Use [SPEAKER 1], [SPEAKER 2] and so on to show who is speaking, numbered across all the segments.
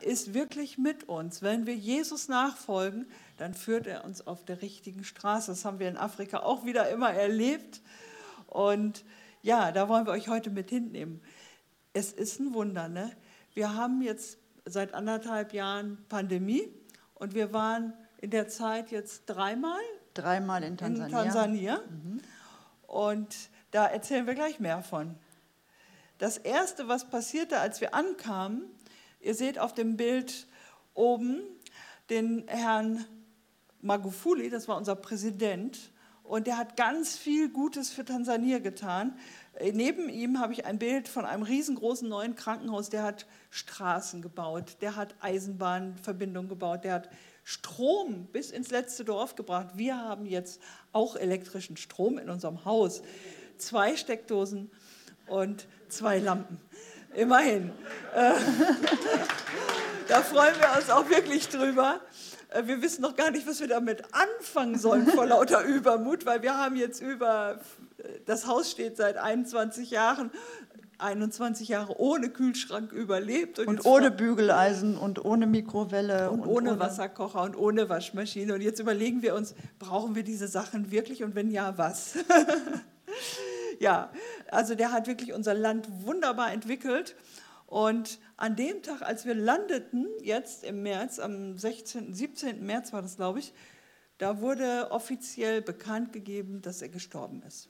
[SPEAKER 1] Herr ist wirklich mit uns. Wenn wir Jesus nachfolgen, dann führt er uns auf der richtigen Straße. Das haben wir in Afrika auch wieder immer erlebt. Und ja, da wollen wir euch heute mit hinnehmen. Es ist ein Wunder. Ne? Wir haben jetzt seit anderthalb Jahren Pandemie und wir waren in der Zeit jetzt dreimal.
[SPEAKER 2] Dreimal in Tansania.
[SPEAKER 1] In Tansania. Mhm. Und da erzählen wir gleich mehr von. Das Erste, was passierte, als wir ankamen, ihr seht auf dem Bild oben den Herrn Magufuli, das war unser Präsident, und der hat ganz viel Gutes für Tansania getan. Äh, neben ihm habe ich ein Bild von einem riesengroßen neuen Krankenhaus, der hat Straßen gebaut, der hat Eisenbahnverbindungen gebaut, der hat Strom bis ins letzte Dorf gebracht. Wir haben jetzt auch elektrischen Strom in unserem Haus. Zwei Steckdosen und zwei Lampen. Immerhin. Äh, da freuen wir uns auch wirklich drüber. Äh, wir wissen noch gar nicht, was wir damit anfangen sollen vor lauter Übermut, weil wir haben jetzt über, das Haus steht seit 21 Jahren, 21 Jahre ohne Kühlschrank überlebt.
[SPEAKER 2] Und, und ohne Bügeleisen und ohne Mikrowelle.
[SPEAKER 1] Und, und ohne, ohne Wasserkocher und ohne Waschmaschine. Und jetzt überlegen wir uns, brauchen wir diese Sachen wirklich und wenn ja, was? ja, also der hat wirklich unser Land wunderbar entwickelt. Und an dem Tag, als wir landeten, jetzt im März, am 16., 17. März war das, glaube ich, da wurde offiziell bekannt gegeben, dass er gestorben ist.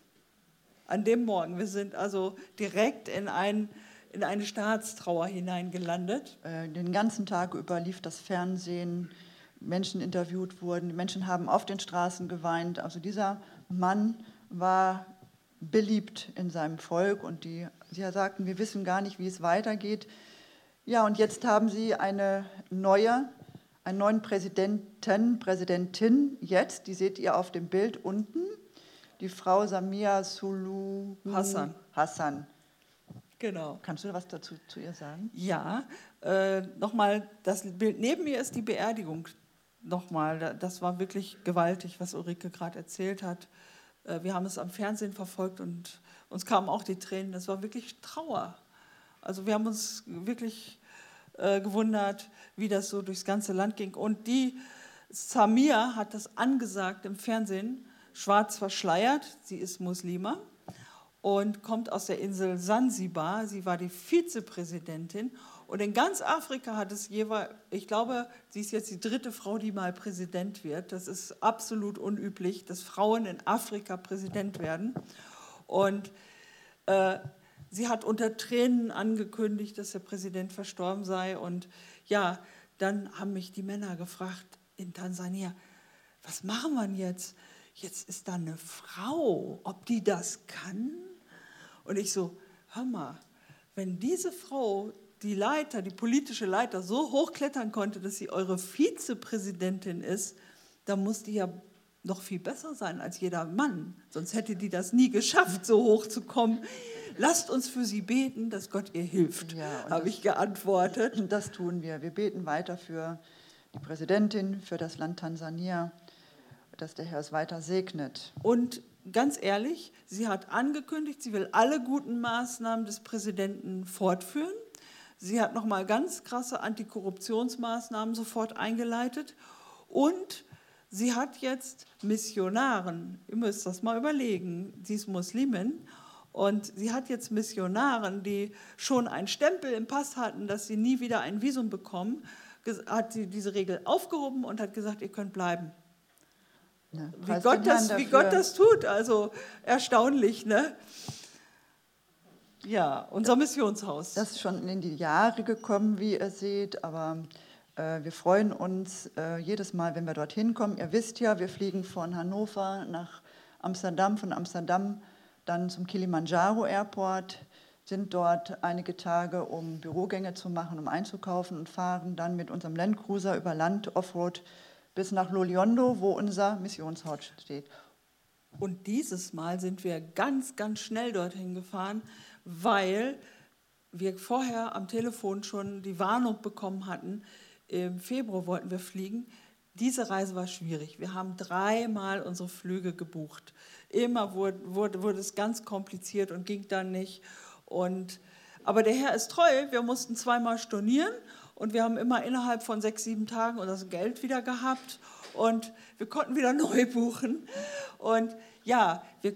[SPEAKER 1] An dem Morgen. Wir sind also direkt in, ein, in eine Staatstrauer hineingelandet.
[SPEAKER 2] Äh, den ganzen Tag über lief das Fernsehen, Menschen interviewt wurden, Menschen haben auf den Straßen geweint. Also dieser Mann war beliebt in seinem Volk und die, sie sagten, wir wissen gar nicht, wie es weitergeht. Ja, und jetzt haben Sie eine neue, einen neuen Präsidenten, Präsidentin jetzt, die seht ihr auf dem Bild unten, die Frau Samia Sulu
[SPEAKER 1] Hassan.
[SPEAKER 2] Hassan.
[SPEAKER 1] Genau.
[SPEAKER 2] Kannst du was dazu zu ihr sagen?
[SPEAKER 1] Ja, äh, nochmal, das Bild neben mir ist die Beerdigung. Nochmal, das war wirklich gewaltig, was Ulrike gerade erzählt hat. Äh, wir haben es am Fernsehen verfolgt und uns kamen auch die Tränen. Das war wirklich Trauer. Also wir haben uns wirklich äh, gewundert, wie das so durchs ganze Land ging. Und die Samir hat das angesagt im Fernsehen, schwarz verschleiert. Sie ist Muslima und kommt aus der Insel Sansibar. Sie war die Vizepräsidentin und in ganz Afrika hat es jeweils, ich glaube, sie ist jetzt die dritte Frau, die mal Präsident wird. Das ist absolut unüblich, dass Frauen in Afrika Präsident werden. Und äh, sie hat unter Tränen angekündigt, dass der Präsident verstorben sei. Und ja, dann haben mich die Männer gefragt in Tansania, was machen wir jetzt? Jetzt ist da eine Frau, ob die das kann? Und ich so, hör mal, wenn diese Frau die Leiter, die politische Leiter so hochklettern konnte, dass sie eure Vizepräsidentin ist, dann muss die ja noch viel besser sein als jeder Mann. Sonst hätte die das nie geschafft, so hoch zu kommen. Lasst uns für sie beten, dass Gott ihr hilft, ja, habe ich geantwortet.
[SPEAKER 2] Das tun wir. Wir beten weiter für die Präsidentin, für das Land Tansania, dass der Herr es weiter segnet.
[SPEAKER 1] Und ganz ehrlich, sie hat angekündigt, sie will alle guten Maßnahmen des Präsidenten fortführen. Sie hat nochmal ganz krasse Antikorruptionsmaßnahmen sofort eingeleitet und sie hat jetzt Missionaren, ihr müsst das mal überlegen, sie ist Muslimin und sie hat jetzt Missionaren, die schon einen Stempel im Pass hatten, dass sie nie wieder ein Visum bekommen, hat sie diese Regel aufgehoben und hat gesagt, ihr könnt bleiben. Ja, wie, Gott das, wie Gott das tut, also erstaunlich, ne? Ja, unser Missionshaus.
[SPEAKER 2] Das ist schon in die Jahre gekommen, wie ihr seht, aber äh, wir freuen uns äh, jedes Mal, wenn wir dorthin kommen. Ihr wisst ja, wir fliegen von Hannover nach Amsterdam, von Amsterdam dann zum Kilimanjaro Airport, sind dort einige Tage, um Bürogänge zu machen, um einzukaufen und fahren dann mit unserem Landcruiser über Land, Offroad bis nach Loliondo, wo unser Missionshaus steht.
[SPEAKER 1] Und dieses Mal sind wir ganz, ganz schnell dorthin gefahren, weil wir vorher am Telefon schon die Warnung bekommen hatten, im Februar wollten wir fliegen. Diese Reise war schwierig. Wir haben dreimal unsere Flüge gebucht. Immer wurde, wurde, wurde es ganz kompliziert und ging dann nicht. Und, aber der Herr ist treu. Wir mussten zweimal stornieren und wir haben immer innerhalb von sechs, sieben Tagen unser Geld wieder gehabt und wir konnten wieder neu buchen. Und ja, wir,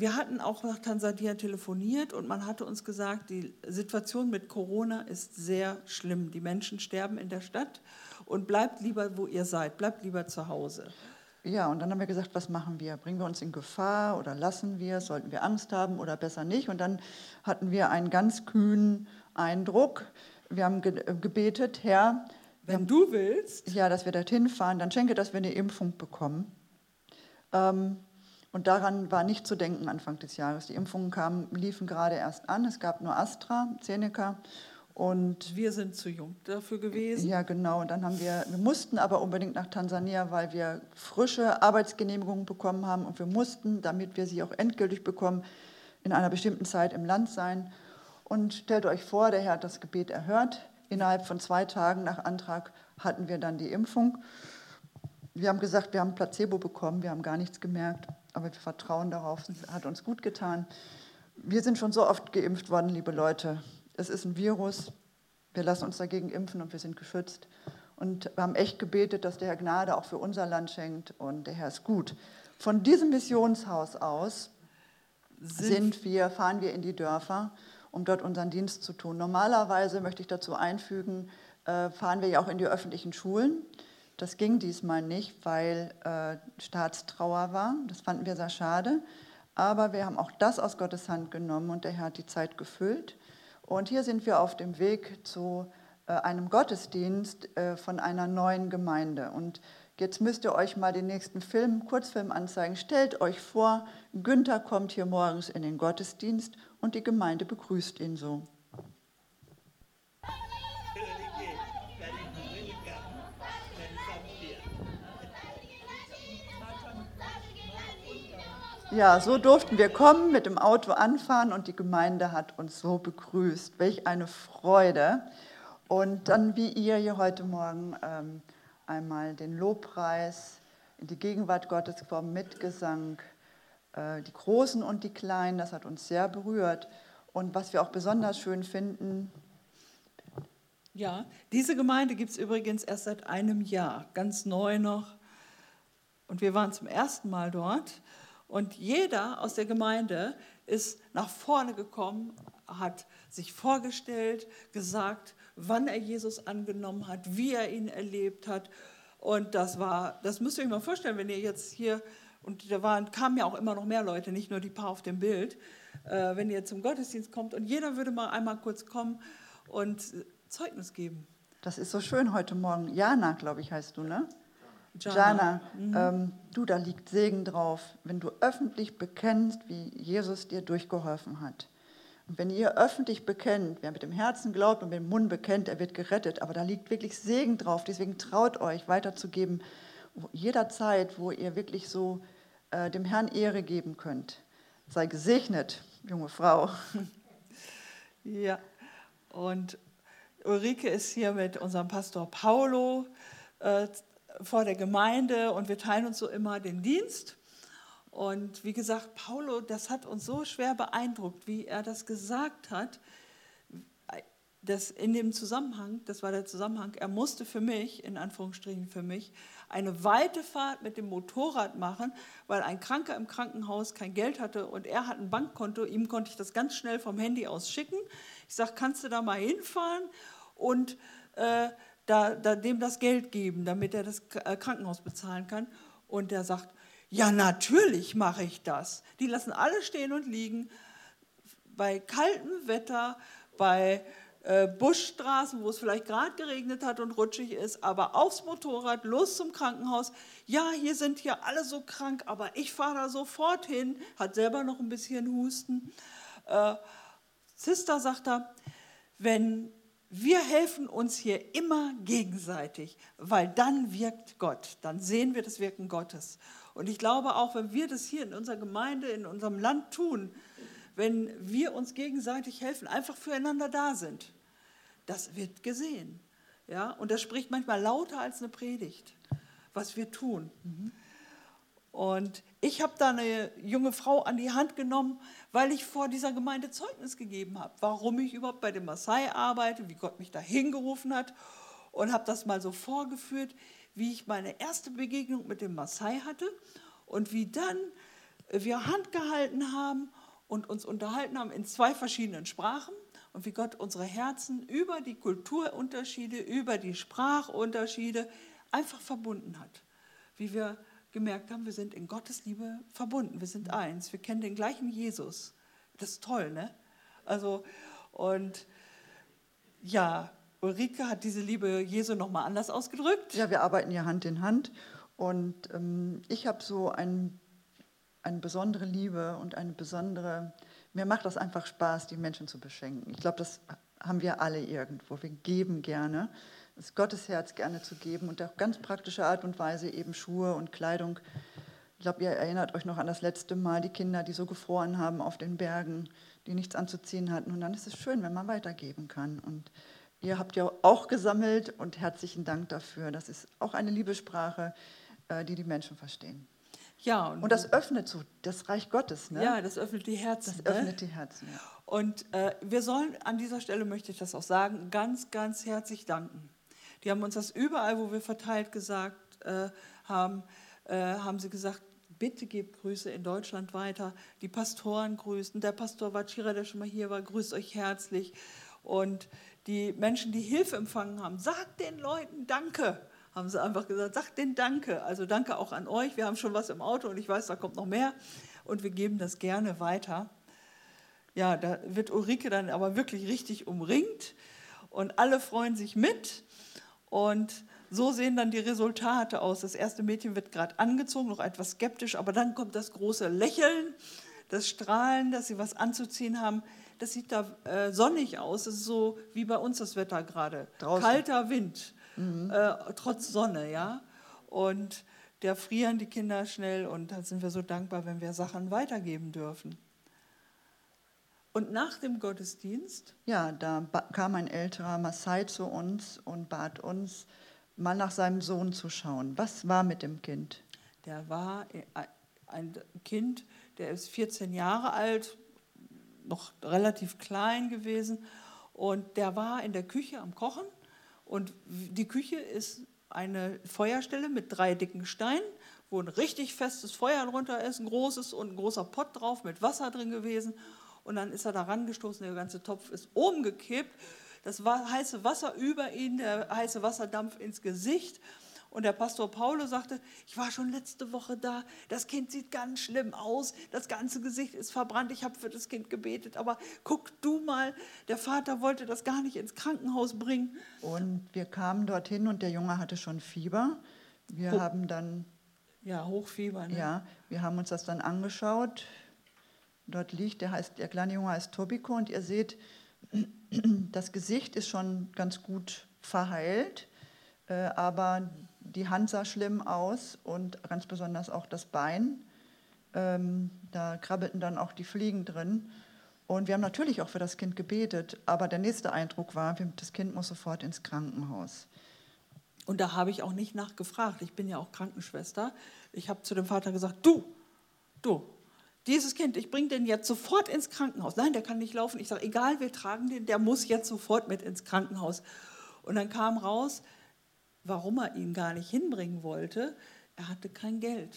[SPEAKER 1] wir hatten auch nach Tansania telefoniert und man hatte uns gesagt, die Situation mit Corona ist sehr schlimm. Die Menschen sterben in der Stadt und bleibt lieber, wo ihr seid, bleibt lieber zu Hause.
[SPEAKER 2] Ja, und dann haben wir gesagt, was machen wir? Bringen wir uns in Gefahr oder lassen wir? Sollten wir Angst haben oder besser nicht? Und dann hatten wir einen ganz kühnen Eindruck. Wir haben äh, gebetet, Herr,
[SPEAKER 1] wenn haben, du willst,
[SPEAKER 2] ja, dass wir dorthin fahren, dann schenke, dass wir eine Impfung bekommen. Ähm, und daran war nicht zu denken Anfang des Jahres. Die Impfungen kamen, liefen gerade erst an. Es gab nur Astra, Zeneca und
[SPEAKER 1] wir sind zu jung dafür gewesen.
[SPEAKER 2] Ja, genau. Und dann haben wir, wir mussten aber unbedingt nach Tansania, weil wir frische Arbeitsgenehmigungen bekommen haben und wir mussten, damit wir sie auch endgültig bekommen, in einer bestimmten Zeit im Land sein. Und stellt euch vor, der Herr hat das Gebet erhört. Innerhalb von zwei Tagen nach Antrag hatten wir dann die Impfung. Wir haben gesagt, wir haben Placebo bekommen, wir haben gar nichts gemerkt, aber wir vertrauen darauf, es hat uns gut getan. Wir sind schon so oft geimpft worden, liebe Leute es ist ein Virus, wir lassen uns dagegen impfen und wir sind geschützt. Und wir haben echt gebetet, dass der Herr Gnade auch für unser Land schenkt und der Herr ist gut. Von diesem Missionshaus aus sind wir, fahren wir in die Dörfer, um dort unseren Dienst zu tun. Normalerweise möchte ich dazu einfügen, äh, fahren wir ja auch in die öffentlichen Schulen. Das ging diesmal nicht, weil äh, Staatstrauer war. Das fanden wir sehr schade. Aber wir haben auch das aus Gottes Hand genommen und der Herr hat die Zeit gefüllt. Und hier sind wir auf dem Weg zu äh, einem Gottesdienst äh, von einer neuen Gemeinde. Und jetzt müsst ihr euch mal den nächsten Film, Kurzfilm anzeigen. Stellt euch vor, Günther kommt hier morgens in den Gottesdienst und die Gemeinde begrüßt ihn so. Ja, so durften wir kommen, mit dem Auto anfahren und die Gemeinde hat uns so begrüßt. Welch eine Freude. Und dann, wie ihr hier heute Morgen ähm, einmal den Lobpreis in die Gegenwart Gottes gekommen, Mitgesang, äh, die Großen und die Kleinen, das hat uns sehr berührt. Und was wir auch besonders schön finden,
[SPEAKER 1] ja, diese Gemeinde gibt es übrigens erst seit einem Jahr, ganz neu noch. Und wir waren zum ersten Mal dort. Und jeder aus der Gemeinde ist nach vorne gekommen, hat sich vorgestellt, gesagt, wann er Jesus angenommen hat, wie er ihn erlebt hat. Und das war, das müsst ihr euch mal vorstellen, wenn ihr jetzt hier, und da waren, kamen ja auch immer noch mehr Leute, nicht nur die paar auf dem Bild, äh, wenn ihr zum Gottesdienst kommt und jeder würde mal einmal kurz kommen und Zeugnis geben.
[SPEAKER 2] Das ist so schön heute Morgen. Jana, glaube ich, heißt du, ne? Jana, mhm. ähm, du, da liegt Segen drauf, wenn du öffentlich bekennst, wie Jesus dir durchgeholfen hat. Und wenn ihr öffentlich bekennt, wer mit dem Herzen glaubt und mit dem Mund bekennt, er wird gerettet. Aber da liegt wirklich Segen drauf. Deswegen traut euch weiterzugeben, jederzeit, wo ihr wirklich so äh, dem Herrn Ehre geben könnt. Sei gesegnet, junge Frau.
[SPEAKER 1] Ja, und Ulrike ist hier mit unserem Pastor Paulo äh, vor der Gemeinde und wir teilen uns so immer den Dienst. Und wie gesagt, Paulo, das hat uns so schwer beeindruckt, wie er das gesagt hat. Das in dem Zusammenhang, das war der Zusammenhang, er musste für mich, in Anführungsstrichen für mich, eine weite Fahrt mit dem Motorrad machen, weil ein Kranker im Krankenhaus kein Geld hatte und er hat ein Bankkonto, ihm konnte ich das ganz schnell vom Handy aus schicken. Ich sage, kannst du da mal hinfahren? Und äh, da, da, dem das Geld geben, damit er das äh, Krankenhaus bezahlen kann. Und der sagt, ja, natürlich mache ich das. Die lassen alle stehen und liegen. Bei kaltem Wetter, bei äh, Buschstraßen, wo es vielleicht gerade geregnet hat und rutschig ist, aber aufs Motorrad, los zum Krankenhaus. Ja, hier sind hier alle so krank, aber ich fahre da sofort hin, hat selber noch ein bisschen Husten. Äh, Sister sagt da, wenn wir helfen uns hier immer gegenseitig, weil dann wirkt Gott, dann sehen wir das Wirken Gottes. Und ich glaube auch, wenn wir das hier in unserer Gemeinde, in unserem Land tun, wenn wir uns gegenseitig helfen, einfach füreinander da sind, das wird gesehen. Ja? Und das spricht manchmal lauter als eine Predigt, was wir tun. Mhm. Und ich habe da eine junge Frau an die Hand genommen, weil ich vor dieser Gemeinde Zeugnis gegeben habe, warum ich überhaupt bei dem Maasai arbeite, wie Gott mich da hingerufen hat und habe das mal so vorgeführt, wie ich meine erste Begegnung mit dem Maasai hatte und wie dann wir Hand gehalten haben und uns unterhalten haben in zwei verschiedenen Sprachen und wie Gott unsere Herzen über die Kulturunterschiede, über die Sprachunterschiede einfach verbunden hat. Wie wir gemerkt haben, wir sind in Gottes Liebe verbunden, wir sind eins, wir kennen den gleichen Jesus. Das ist toll, ne? Also, und ja, Ulrike hat diese Liebe Jesu nochmal anders ausgedrückt.
[SPEAKER 2] Ja, wir arbeiten ja Hand in Hand und ähm, ich habe so ein, eine besondere Liebe und eine besondere, mir macht das einfach Spaß, die Menschen zu beschenken. Ich glaube, das haben wir alle irgendwo. Wir geben gerne das Gottesherz gerne zu geben und auf ganz praktische Art und Weise eben Schuhe und Kleidung. Ich glaube, ihr erinnert euch noch an das letzte Mal, die Kinder, die so gefroren haben auf den Bergen, die nichts anzuziehen hatten. Und dann ist es schön, wenn man weitergeben kann. Und ihr habt ja auch gesammelt und herzlichen Dank dafür. Das ist auch eine Liebessprache, äh, die die Menschen verstehen. Ja, und, und, das öffnet so das Reich Gottes. Ne?
[SPEAKER 1] Ja, das öffnet die Herzen.
[SPEAKER 2] Das öffnet ne? die Herzen. Ja.
[SPEAKER 1] Und äh, wir sollen an dieser Stelle, möchte ich das auch sagen, ganz, ganz herzlich danken. Die haben uns das überall, wo wir verteilt gesagt äh, haben, äh, haben sie gesagt, bitte gebt Grüße in Deutschland weiter. Die Pastoren grüßen. Der Pastor Wachira, der schon mal hier war, grüßt euch herzlich. Und die Menschen, die Hilfe empfangen haben, sagt den Leuten Danke. Haben sie einfach gesagt, sagt den Danke. Also danke auch an euch. Wir haben schon was im Auto und ich weiß, da kommt noch mehr. Und wir geben das gerne weiter. Ja, da wird Ulrike dann aber wirklich richtig umringt und alle freuen sich mit. Und so sehen dann die Resultate aus. Das erste Mädchen wird gerade angezogen, noch etwas skeptisch, aber dann kommt das große Lächeln, das Strahlen, dass sie was anzuziehen haben. Das sieht da äh, sonnig aus. Das ist so wie bei uns das Wetter gerade. Kalter Wind, mhm. äh, trotz Sonne, ja. Und da frieren die Kinder schnell und dann sind wir so dankbar, wenn wir Sachen weitergeben dürfen. Und nach dem Gottesdienst?
[SPEAKER 2] Ja, da kam ein älterer Maasai zu uns und bat uns, mal nach seinem Sohn zu schauen. Was war mit dem Kind?
[SPEAKER 1] Der war ein Kind, der ist 14 Jahre alt, noch relativ klein gewesen. Und der war in der Küche am Kochen. Und die Küche ist eine Feuerstelle mit drei dicken Steinen, wo ein richtig festes Feuer drunter ist, ein großes und ein großer Pott drauf mit Wasser drin gewesen. Und dann ist er da rangestoßen, der ganze Topf ist umgekippt. Das heiße Wasser über ihn, der heiße Wasserdampf ins Gesicht. Und der Pastor Paulo sagte, ich war schon letzte Woche da, das Kind sieht ganz schlimm aus, das ganze Gesicht ist verbrannt, ich habe für das Kind gebetet, aber guck du mal, der Vater wollte das gar nicht ins Krankenhaus bringen.
[SPEAKER 2] Und wir kamen dorthin und der Junge hatte schon Fieber. Wir Ho haben dann...
[SPEAKER 1] Ja, Hochfieber.
[SPEAKER 2] Ne? Ja, wir haben uns das dann angeschaut dort liegt. Der, heißt, der kleine Junge heißt Tobiko und ihr seht, das Gesicht ist schon ganz gut verheilt, äh, aber die Hand sah schlimm aus und ganz besonders auch das Bein. Ähm, da krabbelten dann auch die Fliegen drin. Und wir haben natürlich auch für das Kind gebetet, aber der nächste Eindruck war, das Kind muss sofort ins Krankenhaus.
[SPEAKER 1] Und da habe ich auch nicht nachgefragt. Ich bin ja auch Krankenschwester. Ich habe zu dem Vater gesagt, du, du, dieses Kind, ich bringe den jetzt sofort ins Krankenhaus. Nein, der kann nicht laufen. Ich sage, egal, wir tragen den, der muss jetzt sofort mit ins Krankenhaus. Und dann kam raus, warum er ihn gar nicht hinbringen wollte. Er hatte kein Geld.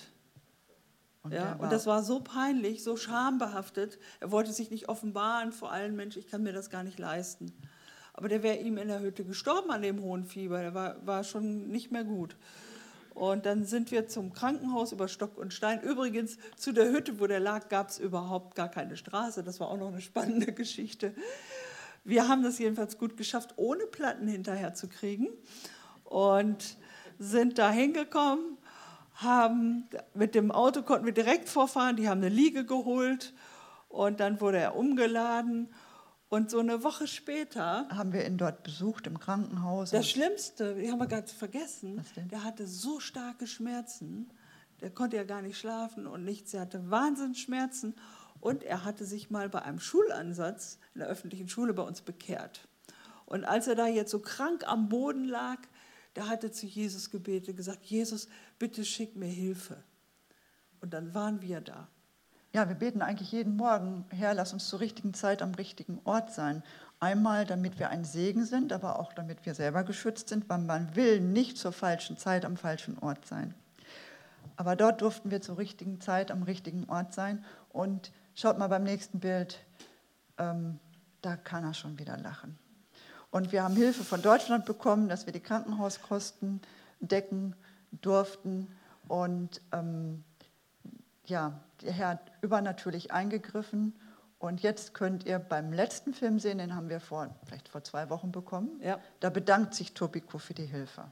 [SPEAKER 1] Und, ja, und das war so peinlich, so schambehaftet. Er wollte sich nicht offenbaren vor allen Menschen, ich kann mir das gar nicht leisten. Aber der wäre ihm in der Hütte gestorben an dem hohen Fieber. Der war, war schon nicht mehr gut. Und dann sind wir zum Krankenhaus über Stock und Stein. Übrigens, zu der Hütte, wo der lag, gab es überhaupt gar keine Straße. Das war auch noch eine spannende Geschichte. Wir haben das jedenfalls gut geschafft, ohne Platten hinterher zu kriegen. Und sind da hingekommen, haben mit dem Auto konnten wir direkt vorfahren. Die haben eine Liege geholt und dann wurde er umgeladen und so eine Woche später
[SPEAKER 2] haben wir ihn dort besucht im Krankenhaus.
[SPEAKER 1] Das Schlimmste, die haben wir ganz vergessen, der hatte so starke Schmerzen, der konnte ja gar nicht schlafen und nichts, er hatte Wahnsinnsschmerzen und er hatte sich mal bei einem Schulansatz in der öffentlichen Schule bei uns bekehrt. Und als er da jetzt so krank am Boden lag, da hat er zu Jesus gebetet, gesagt, Jesus, bitte schick mir Hilfe. Und dann waren wir da.
[SPEAKER 2] Ja, wir beten eigentlich jeden Morgen, Herr, lass uns zur richtigen Zeit am richtigen Ort sein. Einmal, damit wir ein Segen sind, aber auch damit wir selber geschützt sind, weil man will nicht zur falschen Zeit am falschen Ort sein. Aber dort durften wir zur richtigen Zeit am richtigen Ort sein. Und schaut mal beim nächsten Bild, ähm, da kann er schon wieder lachen. Und wir haben Hilfe von Deutschland bekommen, dass wir die Krankenhauskosten decken durften. Und ähm, ja, der Herr hat übernatürlich eingegriffen und jetzt könnt ihr beim letzten Film sehen, den haben wir vor, vielleicht vor zwei Wochen bekommen.
[SPEAKER 1] Ja.
[SPEAKER 2] Da bedankt sich Tobiko für die Hilfe.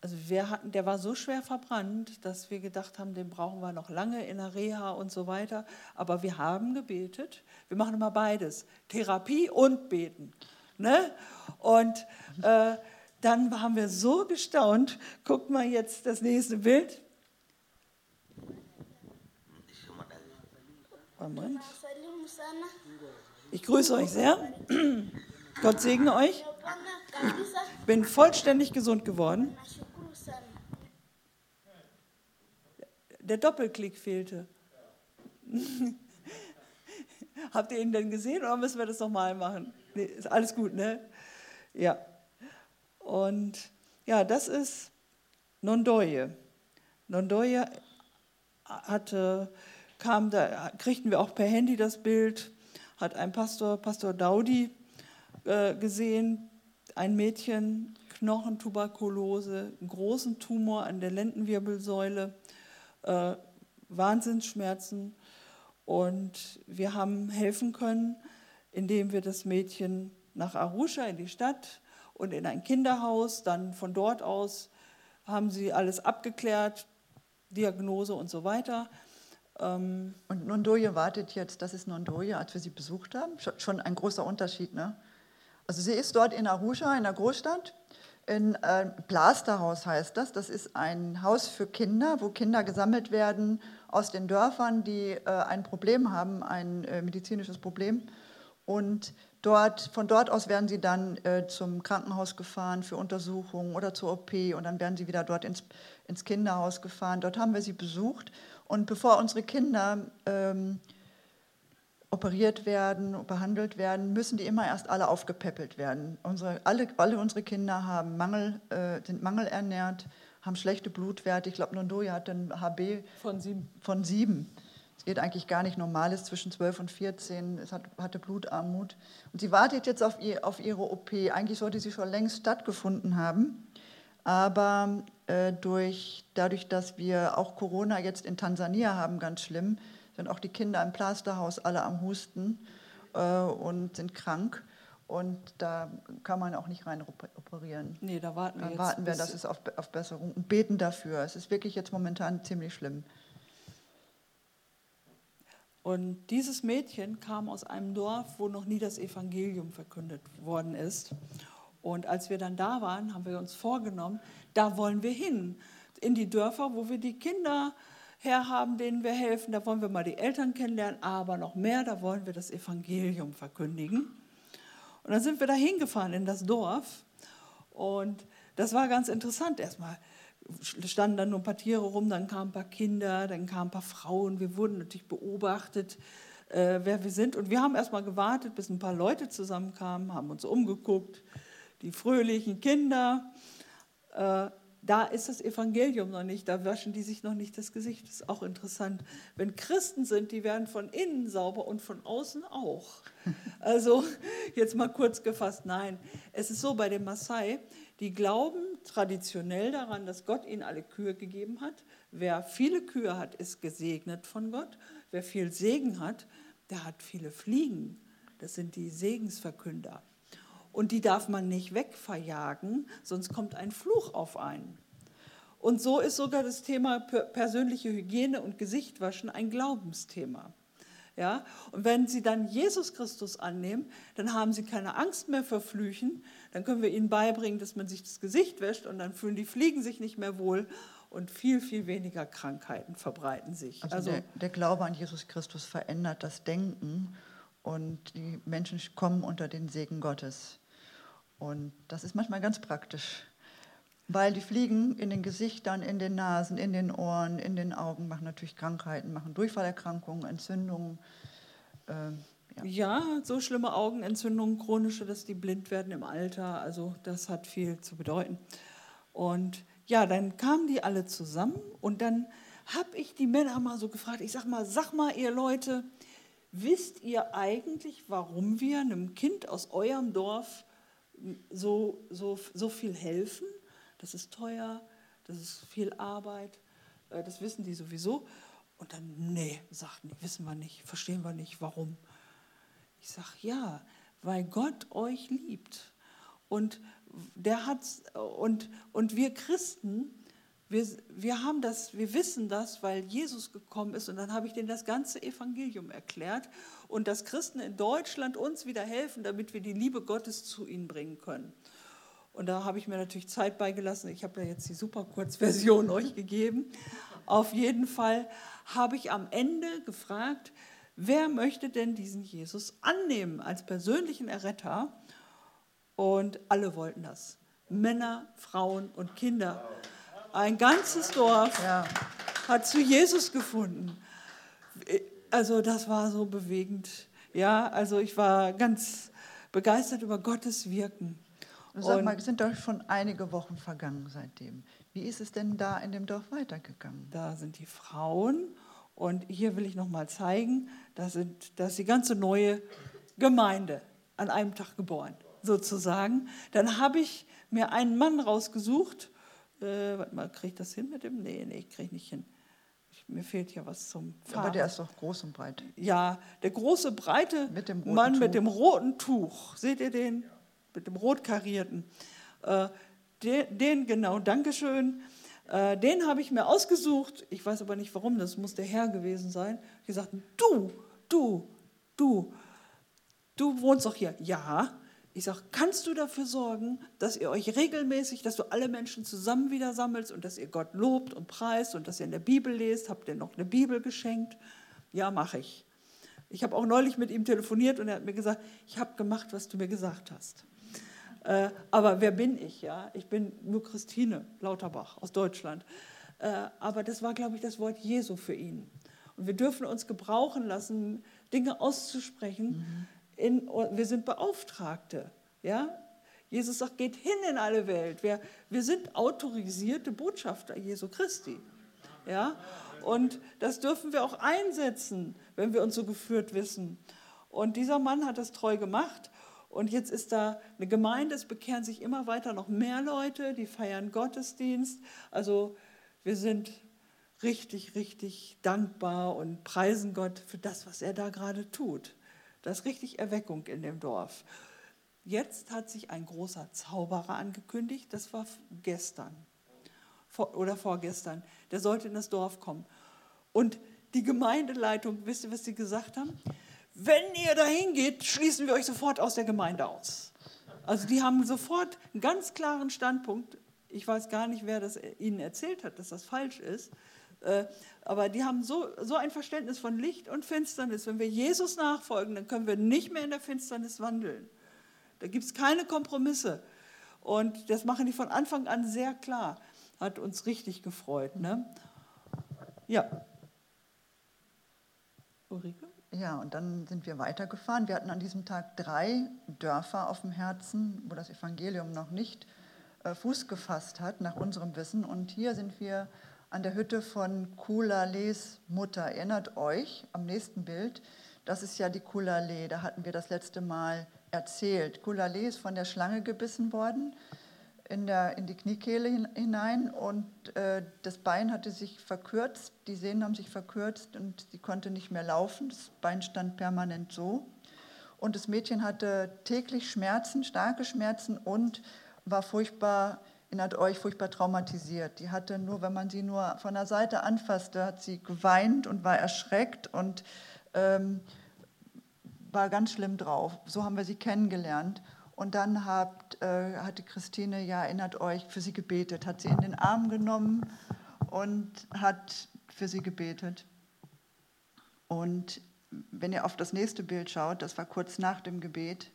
[SPEAKER 1] Also wir hatten, der war so schwer verbrannt, dass wir gedacht haben, den brauchen wir noch lange in der Reha und so weiter. Aber wir haben gebetet. Wir machen immer beides, Therapie und Beten. Ne? Und äh, dann haben wir so gestaunt. Guckt mal jetzt das nächste Bild. Moment. Ich grüße euch sehr. Gott segne euch. Ich bin vollständig gesund geworden. Der Doppelklick fehlte. Habt ihr ihn denn gesehen oder müssen wir das nochmal machen? Nee, ist alles gut, ne? Ja. Und ja, das ist Nondoye. Nondoye hatte kam, da kriegten wir auch per Handy das Bild, hat ein Pastor, Pastor Daudi, äh, gesehen, ein Mädchen, Knochentuberkulose, großen Tumor an der Lendenwirbelsäule, äh, Wahnsinnsschmerzen. Und wir haben helfen können, indem wir das Mädchen nach Arusha in die Stadt und in ein Kinderhaus, dann von dort aus haben sie alles abgeklärt, Diagnose und so weiter.
[SPEAKER 2] Ähm und Nondoye wartet jetzt, das ist Nondoye, als wir sie besucht haben. Schon ein großer Unterschied. Ne? Also sie ist dort in Arusha, in der Großstadt. In äh, Blasterhaus heißt das. Das ist ein Haus für Kinder, wo Kinder gesammelt werden aus den Dörfern, die äh, ein Problem haben, ein äh, medizinisches Problem. Und dort, von dort aus werden sie dann äh, zum Krankenhaus gefahren für Untersuchungen oder zur OP und dann werden sie wieder dort ins, ins Kinderhaus gefahren. Dort haben wir sie besucht und bevor unsere Kinder ähm, operiert werden, behandelt werden, müssen die immer erst alle aufgepäppelt werden. Unsere, alle, alle unsere Kinder haben Mangel, äh, sind mangelernährt, haben schlechte Blutwerte. Ich glaube, Nondoya hat einen HB
[SPEAKER 1] von sieben.
[SPEAKER 2] Von sieben. Es geht eigentlich gar nicht normal, ist zwischen 12 und 14, es hat, hatte Blutarmut. Und sie wartet jetzt auf, ihr, auf ihre OP. Eigentlich sollte sie schon längst stattgefunden haben. Aber äh, durch, dadurch, dass wir auch Corona jetzt in Tansania haben, ganz schlimm, sind auch die Kinder im Plasterhaus alle am Husten äh, und sind krank. Und da kann man auch nicht rein operieren.
[SPEAKER 1] Nee, da warten wir
[SPEAKER 2] Dann warten wir, dass es auf, auf Besserung und beten dafür. Es ist wirklich jetzt momentan ziemlich schlimm.
[SPEAKER 1] Und dieses Mädchen kam aus einem Dorf, wo noch nie das Evangelium verkündet worden ist. Und als wir dann da waren, haben wir uns vorgenommen, da wollen wir hin, in die Dörfer, wo wir die Kinder herhaben, denen wir helfen. Da wollen wir mal die Eltern kennenlernen, aber noch mehr, da wollen wir das Evangelium verkündigen. Und dann sind wir da hingefahren in das Dorf und das war ganz interessant. Erstmal standen dann nur ein paar Tiere rum, dann kamen ein paar Kinder, dann kamen ein paar Frauen. Wir wurden natürlich beobachtet, äh, wer wir sind. Und wir haben erstmal gewartet, bis ein paar Leute zusammenkamen, haben uns umgeguckt die fröhlichen Kinder. Äh, da ist das Evangelium noch nicht, da waschen die sich noch nicht das Gesicht. Das ist auch interessant. Wenn Christen sind, die werden von innen sauber und von außen auch. Also jetzt mal kurz gefasst, nein. Es ist so bei den Maasai, die glauben traditionell daran, dass Gott ihnen alle Kühe gegeben hat. Wer viele Kühe hat, ist gesegnet von Gott. Wer viel Segen hat, der hat viele Fliegen. Das sind die Segensverkünder. Und die darf man nicht wegverjagen, sonst kommt ein Fluch auf einen. Und so ist sogar das Thema persönliche Hygiene und Gesichtwaschen ein Glaubensthema. Ja? Und wenn Sie dann Jesus Christus annehmen, dann haben Sie keine Angst mehr vor Flüchen. Dann können wir Ihnen beibringen, dass man sich das Gesicht wäscht und dann fühlen die Fliegen sich nicht mehr wohl und viel, viel weniger Krankheiten verbreiten sich.
[SPEAKER 2] Also, also der, der Glaube an Jesus Christus verändert das Denken und die Menschen kommen unter den Segen Gottes. Und das ist manchmal ganz praktisch. Weil die Fliegen in den Gesichtern, in den Nasen, in den Ohren, in den Augen machen natürlich Krankheiten, machen Durchfallerkrankungen, Entzündungen.
[SPEAKER 1] Ähm, ja. ja. so schlimme Augenentzündungen, chronische, dass die blind werden im Alter. Also das hat viel zu bedeuten. Und ja, dann kamen die alle zusammen und dann habe ich die Männer mal so gefragt, ich sag mal, sag mal ihr Leute, wisst ihr eigentlich, warum wir einem Kind aus eurem Dorf so, so, so viel helfen? Das ist teuer, das ist viel Arbeit, äh, das wissen die sowieso. Und dann, nee, sagten die, wissen wir nicht, verstehen wir nicht, warum. Ich sage, ja, weil Gott euch liebt. Und, der hat's, und, und wir Christen, wir, wir haben das, wir wissen das, weil Jesus gekommen ist und dann habe ich denen das ganze Evangelium erklärt und dass Christen in Deutschland uns wieder helfen, damit wir die Liebe Gottes zu ihnen bringen können. Und da habe ich mir natürlich Zeit beigelassen. Ich habe da jetzt die super Kurzversion euch gegeben. Auf jeden Fall habe ich am Ende gefragt, wer möchte denn diesen Jesus annehmen als persönlichen Erretter? Und alle wollten das. Männer, Frauen und Kinder. Ein ganzes Dorf ja. hat zu Jesus gefunden. Also das war so bewegend. Ja, also ich war ganz begeistert über Gottes Wirken.
[SPEAKER 2] Sag mal, sind doch schon einige Wochen vergangen seitdem. Wie ist es denn da in dem Dorf weitergegangen?
[SPEAKER 1] Da sind die Frauen und hier will ich noch mal zeigen, da, sind, da ist die ganze neue Gemeinde an einem Tag geboren, sozusagen. Dann habe ich mir einen Mann rausgesucht, äh, warte mal, kriege ich das hin mit dem? Nee, nee, ich kriege nicht hin. Ich, mir fehlt ja was zum
[SPEAKER 2] Fahren. Aber der ist doch groß und breit.
[SPEAKER 1] Ja, der große, breite mit Mann Tuch. mit dem roten Tuch. Seht ihr den? Mit dem rot karierten. Äh, den, den, genau, Dankeschön. Äh, den habe ich mir ausgesucht. Ich weiß aber nicht warum, das muss der Herr gewesen sein. Ich gesagt, du, du, du, du wohnst doch hier. Ja, ich sage, kannst du dafür sorgen, dass ihr euch regelmäßig, dass du alle Menschen zusammen wieder sammelst und dass ihr Gott lobt und preist und dass ihr in der Bibel lest? Habt ihr noch eine Bibel geschenkt? Ja, mache ich. Ich habe auch neulich mit ihm telefoniert und er hat mir gesagt, ich habe gemacht, was du mir gesagt hast. Äh, aber wer bin ich? Ja? Ich bin nur Christine Lauterbach aus Deutschland. Äh, aber das war, glaube ich, das Wort Jesu für ihn. Und wir dürfen uns gebrauchen lassen, Dinge auszusprechen, mhm in, wir sind Beauftragte. Ja? Jesus sagt, geht hin in alle Welt. Wir, wir sind autorisierte Botschafter Jesu Christi. Ja? Und das dürfen wir auch einsetzen, wenn wir uns so geführt wissen. Und dieser Mann hat das treu gemacht. Und jetzt ist da eine Gemeinde, es bekehren sich immer weiter noch mehr Leute, die feiern Gottesdienst. Also wir sind richtig, richtig dankbar und preisen Gott für das, was er da gerade tut. Da ist richtig Erweckung in dem Dorf. Jetzt hat sich ein großer Zauberer angekündigt, das war gestern oder vorgestern. Der sollte in das Dorf kommen. Und die Gemeindeleitung, wisst ihr, was sie gesagt haben? Wenn ihr dahin geht, schließen wir euch sofort aus der Gemeinde aus. Also die haben sofort einen ganz klaren Standpunkt. Ich weiß gar nicht, wer das ihnen erzählt hat, dass das falsch ist. Äh, aber die haben so, so ein Verständnis von Licht und Finsternis. Wenn wir Jesus nachfolgen, dann können wir nicht mehr in der Finsternis wandeln. Da gibt es keine Kompromisse. Und das machen die von Anfang an sehr klar. Hat uns richtig gefreut. Ne? Ja.
[SPEAKER 2] Ulrike? Ja, und dann sind wir weitergefahren. Wir hatten an diesem Tag drei Dörfer auf dem Herzen, wo das Evangelium noch nicht äh, Fuß gefasst hat, nach unserem Wissen. Und hier sind wir an der Hütte von Kulales Mutter. Erinnert euch am nächsten Bild, das ist ja die Kulale, da hatten wir das letzte Mal erzählt. Kulale ist von der Schlange gebissen worden in, der, in die Kniekehle hinein und äh, das Bein hatte sich verkürzt, die Sehnen haben sich verkürzt und sie konnte nicht mehr laufen. Das Bein stand permanent so. Und das Mädchen hatte täglich Schmerzen, starke Schmerzen und war furchtbar hat euch furchtbar traumatisiert. Die hatte nur, wenn man sie nur von der Seite anfasste, hat sie geweint und war erschreckt und ähm, war ganz schlimm drauf. So haben wir sie kennengelernt. Und dann hat, äh, hatte Christine, ja, erinnert euch, für sie gebetet, hat sie in den Arm genommen und hat für sie gebetet. Und wenn ihr auf das nächste Bild schaut, das war kurz nach dem Gebet,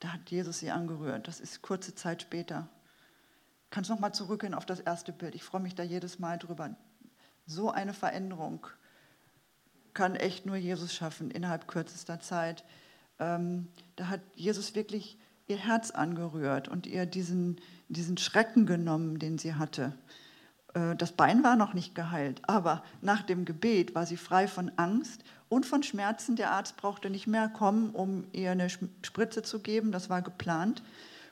[SPEAKER 2] da hat Jesus sie angerührt. Das ist kurze Zeit später. Kannst noch mal zurückgehen auf das erste Bild. Ich freue mich da jedes Mal drüber. So eine Veränderung kann echt nur Jesus schaffen innerhalb kürzester Zeit. Ähm, da hat Jesus wirklich ihr Herz angerührt und ihr diesen, diesen Schrecken genommen, den sie hatte. Äh, das Bein war noch nicht geheilt, aber nach dem Gebet war sie frei von Angst und von Schmerzen. Der Arzt brauchte nicht mehr kommen, um ihr eine Spritze zu geben, das war geplant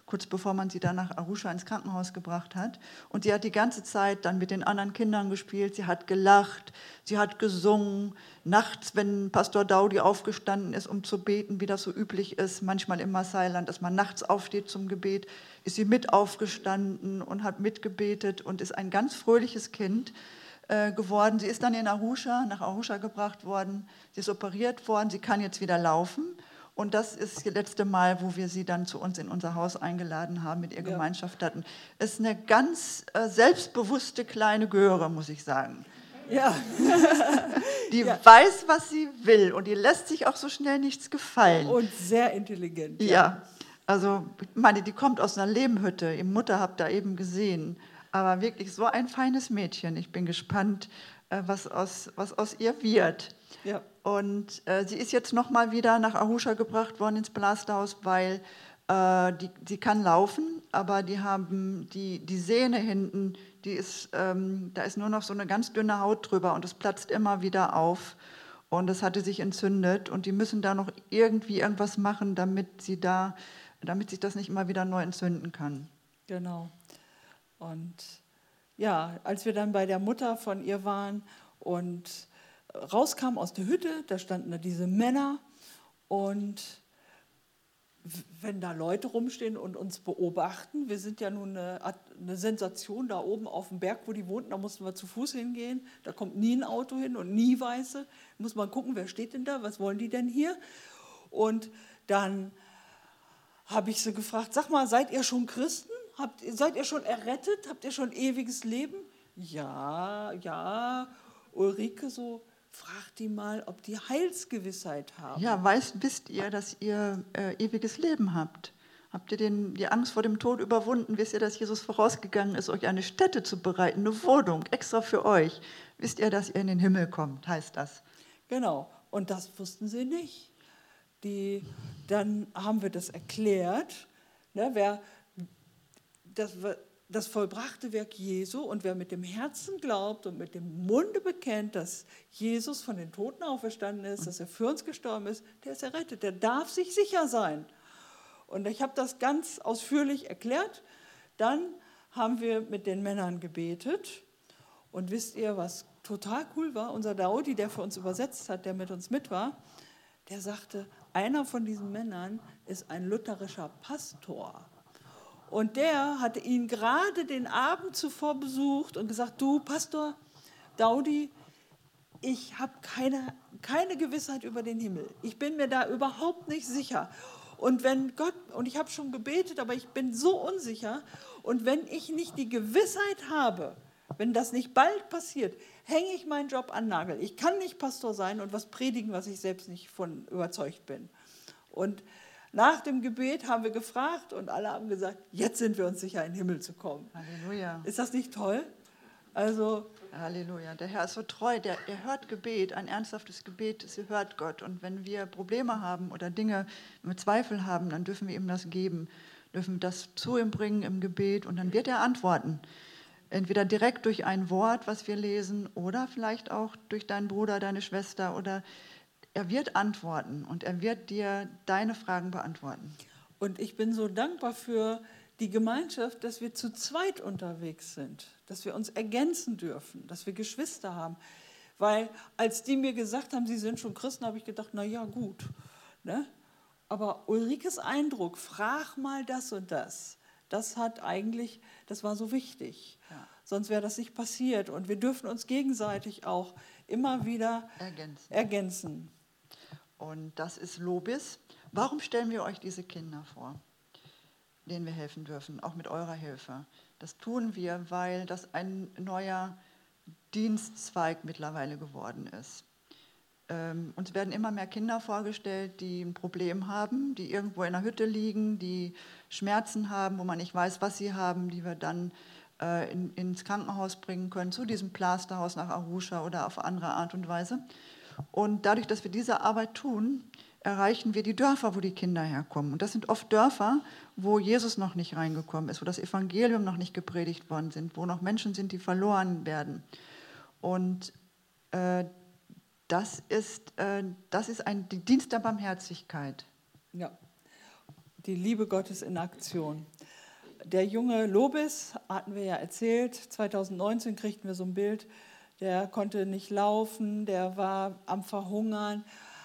[SPEAKER 2] kurz bevor man sie dann nach Arusha ins Krankenhaus gebracht hat. Und sie hat die ganze Zeit dann mit den anderen Kindern gespielt, sie hat gelacht, sie hat gesungen. Nachts, wenn Pastor Daudi aufgestanden ist, um zu beten, wie das so üblich ist, manchmal im Maasailand, dass man nachts aufsteht zum Gebet, ist sie mit aufgestanden und hat mitgebetet und ist ein ganz fröhliches Kind äh, geworden. Sie ist dann in Arusha, nach Arusha gebracht worden, sie ist operiert worden, sie kann jetzt wieder laufen und das ist das letzte Mal, wo wir sie dann zu uns in unser Haus eingeladen haben, mit ihr ja. Gemeinschaft hatten. Es ist eine ganz äh, selbstbewusste kleine Göre, muss ich sagen. Ja. die ja. weiß, was sie will und die lässt sich auch so schnell nichts gefallen.
[SPEAKER 1] Und sehr intelligent.
[SPEAKER 2] Ja, ja. also ich meine, die kommt aus einer Lehmhütte. Ihre Mutter habt da eben gesehen. Aber wirklich so ein feines Mädchen. Ich bin gespannt, was aus, was aus ihr wird. Ja. Und äh, sie ist jetzt nochmal wieder nach Arusha gebracht worden ins Blasterhaus, weil äh, die, sie kann laufen, aber die haben die, die Sehne hinten, die ist, ähm, da ist nur noch so eine ganz dünne Haut drüber und es platzt immer wieder auf. Und es hatte sich entzündet und die müssen da noch irgendwie irgendwas machen, damit sie da, damit sich das nicht immer wieder neu entzünden kann.
[SPEAKER 1] Genau. Und ja, als wir dann bei der Mutter von ihr waren und rauskam aus der Hütte, da standen da diese Männer und wenn da Leute rumstehen und uns beobachten, wir sind ja nun eine, eine, Sensation da oben auf dem Berg, wo die wohnten, da mussten wir zu Fuß hingehen, da kommt nie ein Auto hin und nie Weiße, muss man gucken, wer steht denn da, was wollen die denn hier? Und dann habe ich sie gefragt, sag mal, seid ihr schon Christen? Habt, seid ihr schon errettet? Habt ihr schon ewiges Leben? Ja, ja. Ulrike so, Fragt die mal, ob die Heilsgewissheit haben.
[SPEAKER 2] Ja, weiß, wisst ihr, dass ihr äh, ewiges Leben habt? Habt ihr den, die Angst vor dem Tod überwunden? Wisst ihr, dass Jesus vorausgegangen ist, euch eine Stätte zu bereiten, eine Wohnung extra für euch? Wisst ihr, dass ihr in den Himmel kommt, heißt das?
[SPEAKER 1] Genau, und das wussten sie nicht. Die, dann haben wir das erklärt. Ne, wer, das, das vollbrachte Werk Jesu und wer mit dem Herzen glaubt und mit dem Munde bekennt, dass Jesus von den Toten auferstanden ist, dass er für uns gestorben ist, der ist errettet, der darf sich sicher sein. Und ich habe das ganz ausführlich erklärt. Dann haben wir mit den Männern gebetet. Und wisst ihr, was total cool war? Unser Daudi, der für uns übersetzt hat, der mit uns mit war, der sagte, einer von diesen Männern ist ein lutherischer Pastor. Und der hatte ihn gerade den Abend zuvor besucht und gesagt, du Pastor Daudi, ich habe keine, keine Gewissheit über den Himmel. Ich bin mir da überhaupt nicht sicher. Und wenn Gott, und ich habe schon gebetet, aber ich bin so unsicher, und wenn ich nicht die Gewissheit habe, wenn das nicht bald passiert, hänge ich meinen Job an Nagel. Ich kann nicht Pastor sein und was predigen, was ich selbst nicht von überzeugt bin. Und nach dem Gebet haben wir gefragt und alle haben gesagt, jetzt sind wir uns sicher, in den Himmel zu kommen. Halleluja. Ist das nicht toll?
[SPEAKER 2] Also Halleluja. Der Herr ist so treu, der, er hört Gebet, ein ernsthaftes Gebet, das hört Gott. Und wenn wir Probleme haben oder Dinge, wir Zweifel haben, dann dürfen wir ihm das geben, dürfen das zu ihm bringen im Gebet und dann wird er antworten. Entweder direkt durch ein Wort, was wir lesen, oder vielleicht auch durch deinen Bruder, deine Schwester oder er wird antworten und er wird dir deine Fragen beantworten.
[SPEAKER 1] Und ich bin so dankbar für die Gemeinschaft, dass wir zu zweit unterwegs sind, dass wir uns ergänzen dürfen, dass wir Geschwister haben. Weil als die mir gesagt haben, sie sind schon Christen, habe ich gedacht, na ja, gut. Ne? Aber Ulrikes Eindruck, frag mal das und das, das hat eigentlich, das war so wichtig. Ja. Sonst wäre das nicht passiert. Und wir dürfen uns gegenseitig auch immer wieder ergänzen. ergänzen.
[SPEAKER 2] Und das ist Lobis. Warum stellen wir euch diese Kinder vor, denen wir helfen dürfen, auch mit eurer Hilfe? Das tun wir, weil das ein neuer Dienstzweig mittlerweile geworden ist. ähm, uns werden immer mehr Kinder vorgestellt, die ein Problem haben, die irgendwo in der Hütte liegen, die Schmerzen haben, wo man nicht weiß, was sie haben, die wir dann äh, in, ins Krankenhaus bringen können, zu diesem Plasterhaus nach Arusha oder auf andere Art und Weise. Und dadurch, dass wir diese Arbeit tun, erreichen wir die Dörfer, wo die Kinder herkommen. Und das sind oft Dörfer, wo Jesus noch nicht reingekommen ist, wo das Evangelium noch nicht gepredigt worden sind, wo noch Menschen sind, die verloren werden. Und äh, das ist, äh, das ist ein Dienst der Barmherzigkeit.
[SPEAKER 1] Ja, die Liebe Gottes in Aktion. Der junge Lobis, hatten wir ja erzählt, 2019 kriegten wir so ein Bild, der konnte nicht laufen, der war am Verhungern.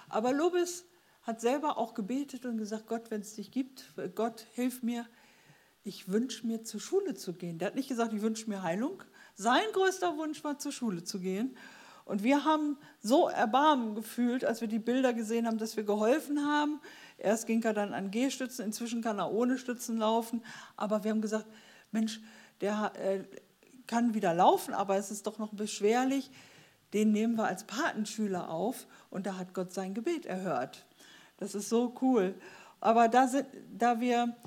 [SPEAKER 1] Aber Lobis hat selber auch gebetet und gesagt, Gott, wenn es dich gibt, Gott, hilf mir, ich wünsche mir zur Schule zu gehen. Der hat nicht gesagt, ich wünsche mir Heilung. Sein größter Wunsch war, zur Schule zu gehen. Und wir haben so Erbarmen gefühlt, als wir die Bilder gesehen haben, dass wir geholfen haben. Erst ging er dann an Gehstützen, inzwischen kann er ohne Stützen laufen. Aber wir haben gesagt, Mensch, der äh, kann wieder laufen, aber es ist doch noch beschwerlich. Den nehmen wir als Patenschüler auf und da hat Gott sein Gebet erhört. Das ist so cool. Aber da, sind, da wir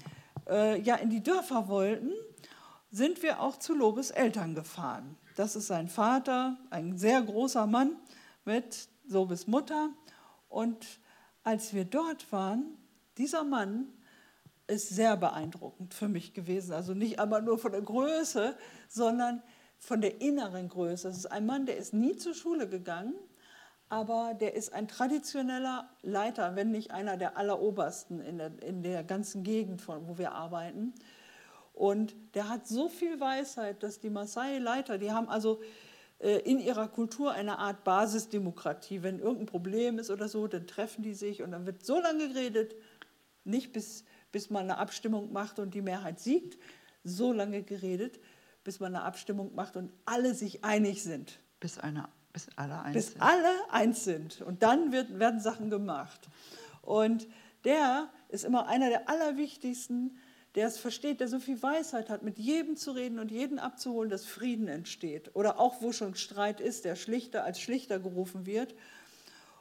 [SPEAKER 1] äh, ja in die Dörfer wollten, sind wir auch zu Lobes Eltern gefahren. Das ist sein Vater, ein sehr großer Mann mit Lobes Mutter. Und als wir dort waren, dieser Mann ist sehr beeindruckend für mich gewesen. Also nicht einmal nur von der Größe, sondern von der inneren Größe. Es ist ein Mann, der ist nie zur Schule gegangen, aber der ist ein traditioneller Leiter, wenn nicht einer der allerobersten in der, in der ganzen Gegend, von, wo wir arbeiten. Und der hat so viel Weisheit, dass die Maasai-Leiter, die haben also äh, in ihrer Kultur eine Art Basisdemokratie. Wenn irgendein Problem ist oder so, dann treffen die sich und dann wird so lange geredet, nicht bis, bis man eine Abstimmung macht und die Mehrheit siegt, so lange geredet, bis man eine Abstimmung macht und alle sich einig sind.
[SPEAKER 2] Bis eine bis alle eins
[SPEAKER 1] bis
[SPEAKER 2] sind.
[SPEAKER 1] alle eins sind. Und dann wird, werden Sachen gemacht. Und der ist immer einer der allerwichtigsten, der es versteht, der so viel Weisheit hat, mit jedem zu reden und jeden abzuholen, dass Frieden entsteht. Oder auch wo schon Streit ist, der Schlichter als Schlichter gerufen wird.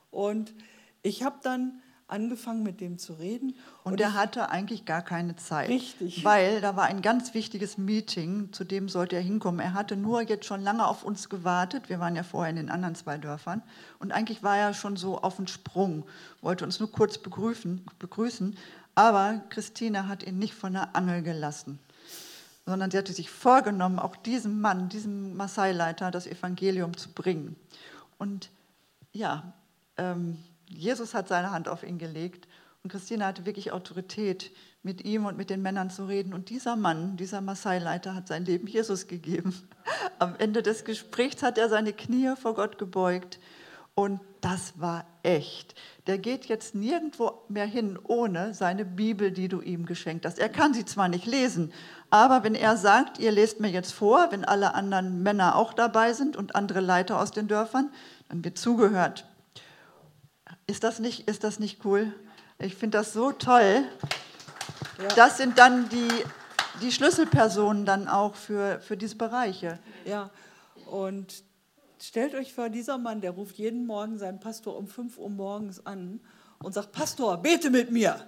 [SPEAKER 1] Und ich habe dann angefangen mit dem zu reden.
[SPEAKER 2] Und, und er hatte eigentlich gar keine Zeit.
[SPEAKER 1] Richtig.
[SPEAKER 2] Weil da war ein ganz wichtiges Meeting, zu dem sollte er hinkommen. Er hatte nur jetzt schon lange auf uns gewartet. Wir waren ja vorher in den anderen zwei Dörfern. Und eigentlich war er schon so auf den Sprung, wollte uns nur kurz begrüßen. begrüßen. Aber Christine hat ihn nicht von der Angel gelassen, sondern sie hatte sich vorgenommen, auch diesem Mann, diesem Maasai-Leiter, das Evangelium zu bringen. Und ja, ähm, Jesus hat seine Hand auf ihn gelegt und Christine hatte wirklich Autorität, mit ihm und mit den Männern zu reden. Und dieser Mann, dieser Maasai-Leiter, hat sein Leben Jesus gegeben. Am Ende des Gesprächs hat er seine Knie vor Gott gebeugt. Und das war echt. Der geht jetzt nirgendwo mehr hin ohne seine Bibel, die du ihm geschenkt hast. Er kann sie zwar nicht lesen, aber wenn er sagt, ihr lest mir jetzt vor, wenn alle anderen Männer auch dabei sind und andere Leiter aus den Dörfern, dann wird zugehört. Ist das nicht, ist das nicht cool? Ich finde das so toll. Ja. Das sind dann die, die Schlüsselpersonen dann auch für, für diese Bereiche.
[SPEAKER 1] Ja, und stellt euch vor, dieser Mann, der ruft jeden Morgen seinen Pastor um 5 Uhr morgens an und sagt, Pastor, bete mit mir.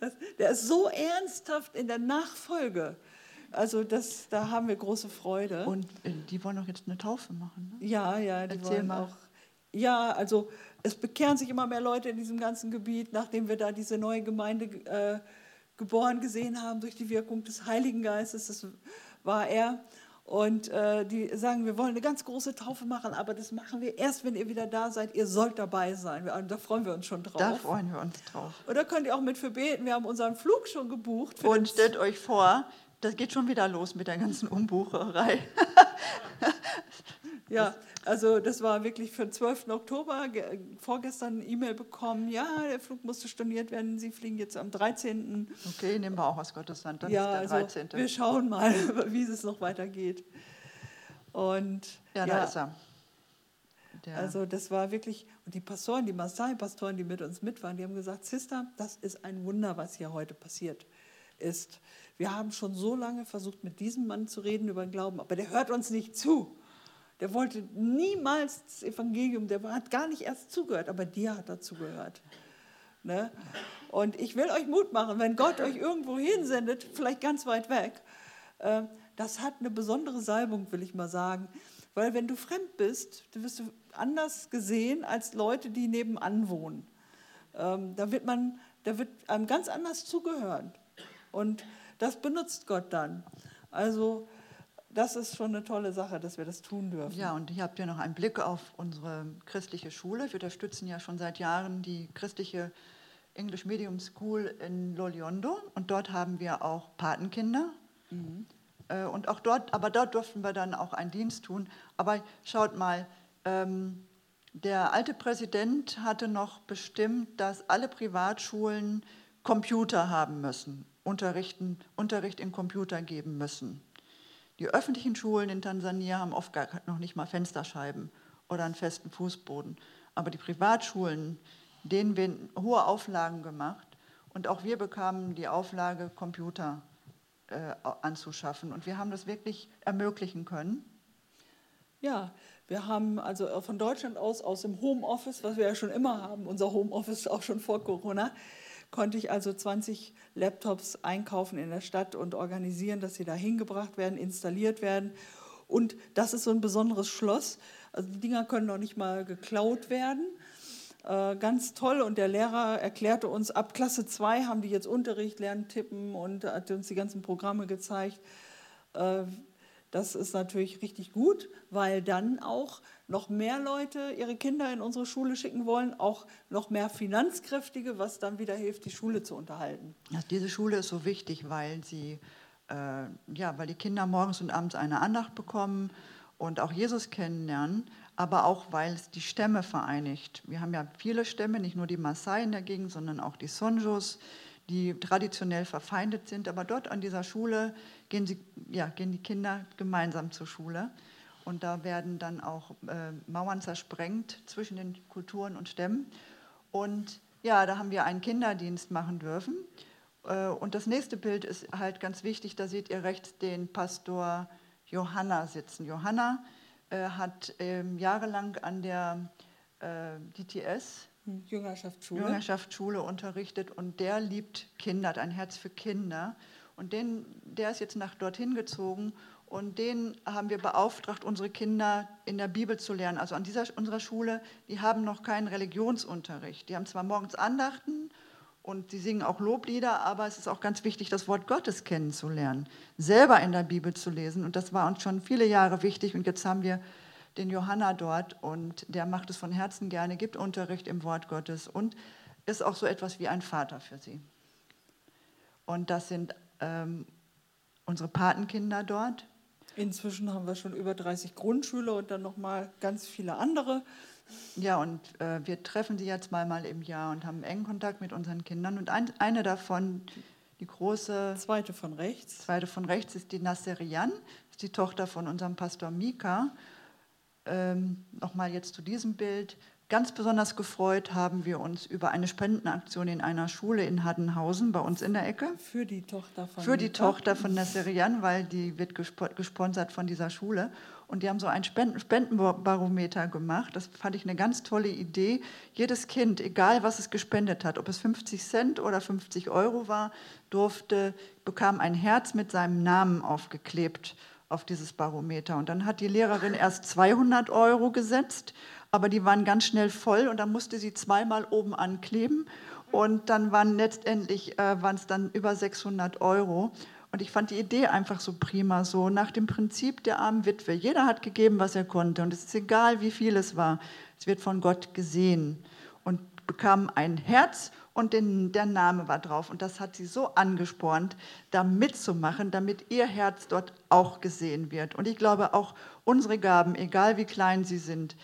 [SPEAKER 1] Das, der ist so ernsthaft in der Nachfolge. Also das, da haben wir große Freude.
[SPEAKER 2] Und äh, die wollen auch jetzt eine Taufe machen.
[SPEAKER 1] Ne? Ja, ja, die Erzähl wollen mal. auch ja, also es bekehren sich immer mehr Leute in diesem ganzen Gebiet, nachdem wir da diese neue Gemeinde äh, geboren gesehen haben durch die Wirkung des Heiligen Geistes. Das war er. Und äh, die sagen, wir wollen eine ganz große Taufe machen, aber das machen wir erst, wenn ihr wieder da seid. Ihr sollt dabei sein. Wir, da freuen wir uns schon drauf.
[SPEAKER 2] Da freuen wir uns drauf.
[SPEAKER 1] Und da könnt ihr auch mit für beten. Wir haben unseren Flug schon gebucht.
[SPEAKER 2] Und stellt euch vor, das geht schon wieder los mit der ganzen Umbucherei.
[SPEAKER 1] ja, also das war wirklich für den 12. Oktober, vorgestern eine E-Mail bekommen, ja, der Flug musste storniert werden, Sie fliegen jetzt am 13.
[SPEAKER 2] Okay, nehmen wir auch aus Gottes Hand,
[SPEAKER 1] dann ja, ist der 13. Also wir schauen mal, wie es noch weitergeht. Und,
[SPEAKER 2] ja, ja, da ist er.
[SPEAKER 1] Der also das war wirklich, und die Pastoren, die Maasai-Pastoren, die mit uns mit waren, die haben gesagt, Sister, das ist ein Wunder, was hier heute passiert ist. Wir haben schon so lange versucht, mit diesem Mann zu reden über den Glauben, aber der hört uns nicht zu. Der wollte niemals das Evangelium, der hat gar nicht erst zugehört, aber dir hat er zugehört. Ne? Und ich will euch Mut machen, wenn Gott euch irgendwo hinsendet, vielleicht ganz weit weg, äh, das hat eine besondere Salbung, will ich mal sagen. Weil wenn du fremd bist, dann wirst du anders gesehen als Leute, die nebenan wohnen. Ähm, da wird man, da wird einem ganz anders zugehören. Und das benutzt Gott dann. Also das ist schon eine tolle Sache, dass wir das tun dürfen.
[SPEAKER 2] Ja, und hier habt ihr noch einen Blick auf unsere christliche Schule. Wir unterstützen ja schon seit Jahren die christliche English Medium School in Loliondo und dort haben wir auch Patenkinder. Mhm. Äh, und auch dort, aber dort durften wir dann auch einen Dienst tun. Aber schaut mal, ähm, der alte Präsident hatte noch bestimmt, dass alle Privatschulen Computer haben müssen, Unterrichten, Unterricht in Computer geben müssen. Die öffentlichen Schulen in Tansania haben oft gar noch nicht mal Fensterscheiben oder einen festen Fußboden. Aber die Privatschulen, denen werden hohe Auflagen gemacht. Und auch wir bekamen die Auflage, Computer äh, anzuschaffen. Und wir haben das wirklich ermöglichen können.
[SPEAKER 1] Ja, wir haben also von Deutschland aus, aus dem Homeoffice, was wir ja schon immer haben, unser Homeoffice auch schon vor Corona, konnte ich also 20 Laptops einkaufen in der Stadt und organisieren, dass sie da hingebracht werden, installiert werden. Und das ist so ein besonderes Schloss. Also die Dinger können noch nicht mal geklaut werden. Äh, ganz toll. Und der Lehrer erklärte uns, ab Klasse 2 haben die jetzt Unterricht, lernen tippen und hat uns die ganzen Programme gezeigt. Äh, das ist natürlich richtig gut, weil dann auch noch mehr Leute ihre Kinder in unsere Schule schicken wollen, auch noch mehr Finanzkräftige, was dann wieder hilft, die Schule zu unterhalten.
[SPEAKER 2] Also diese Schule ist so wichtig, weil sie äh, ja, weil die Kinder morgens und abends eine Andacht bekommen und auch Jesus kennenlernen, aber auch weil es die Stämme vereinigt. Wir haben ja viele Stämme, nicht nur die Maasai in der Gegend, sondern auch die Sonjos, die traditionell verfeindet sind. Aber dort an dieser Schule gehen, sie, ja, gehen die Kinder gemeinsam zur Schule. Und da werden dann auch äh, Mauern zersprengt zwischen den Kulturen und Stämmen. Und ja, da haben wir einen Kinderdienst machen dürfen. Äh, und das nächste Bild ist halt ganz wichtig. Da seht ihr rechts den Pastor Johanna sitzen. Johanna äh, hat ähm, jahrelang an der äh, DTS Jüngerschaftsschule. Jüngerschaftsschule unterrichtet und der liebt Kinder, hat ein Herz für Kinder. Und den, der ist jetzt nach dorthin gezogen und den haben wir beauftragt, unsere Kinder in der Bibel zu lernen. Also an dieser, unserer Schule, die haben noch keinen Religionsunterricht. Die haben zwar morgens Andachten und sie singen auch Loblieder, aber es ist auch ganz wichtig, das Wort Gottes kennenzulernen, selber in der Bibel zu lesen. Und das war uns schon viele Jahre wichtig. Und jetzt haben wir den Johanna dort und der macht es von Herzen gerne, gibt Unterricht im Wort Gottes und ist auch so etwas wie ein Vater für sie. Und das sind ähm, unsere Patenkinder dort.
[SPEAKER 1] Inzwischen haben wir schon über 30 Grundschüler und dann nochmal ganz viele andere.
[SPEAKER 2] Ja, und äh, wir treffen sie jetzt mal, mal im Jahr und haben engen Kontakt mit unseren Kindern. Und ein, eine davon, die große.
[SPEAKER 1] Zweite von rechts.
[SPEAKER 2] Zweite von rechts ist die Nasserian, ist die Tochter von unserem Pastor Mika ähm, nochmal jetzt zu diesem Bild. Ganz besonders gefreut haben wir uns über eine Spendenaktion in einer Schule in Haddenhausen, bei uns in der Ecke.
[SPEAKER 1] Für die Tochter von
[SPEAKER 2] Für die Tochter von Nasserian, weil die wird gesponsert von dieser Schule. Und die haben so ein Spendenbarometer gemacht. Das fand ich eine ganz tolle Idee. Jedes Kind, egal was es gespendet hat, ob es 50 Cent oder 50 Euro war, durfte, bekam ein Herz mit seinem Namen aufgeklebt auf dieses Barometer. Und dann hat die Lehrerin erst 200 Euro gesetzt, aber die waren ganz schnell voll und dann musste sie zweimal oben ankleben. Und dann waren letztendlich äh, waren es dann über 600 Euro. Und ich fand die Idee einfach so prima, so nach dem Prinzip der armen Witwe. Jeder hat gegeben, was er konnte. Und es ist egal, wie viel es war. Es wird von Gott gesehen. Und bekam ein Herz und den, der Name war drauf. Und das hat sie so angespornt, da mitzumachen, damit ihr Herz dort auch gesehen wird. Und ich glaube, auch unsere Gaben, egal wie klein sie sind,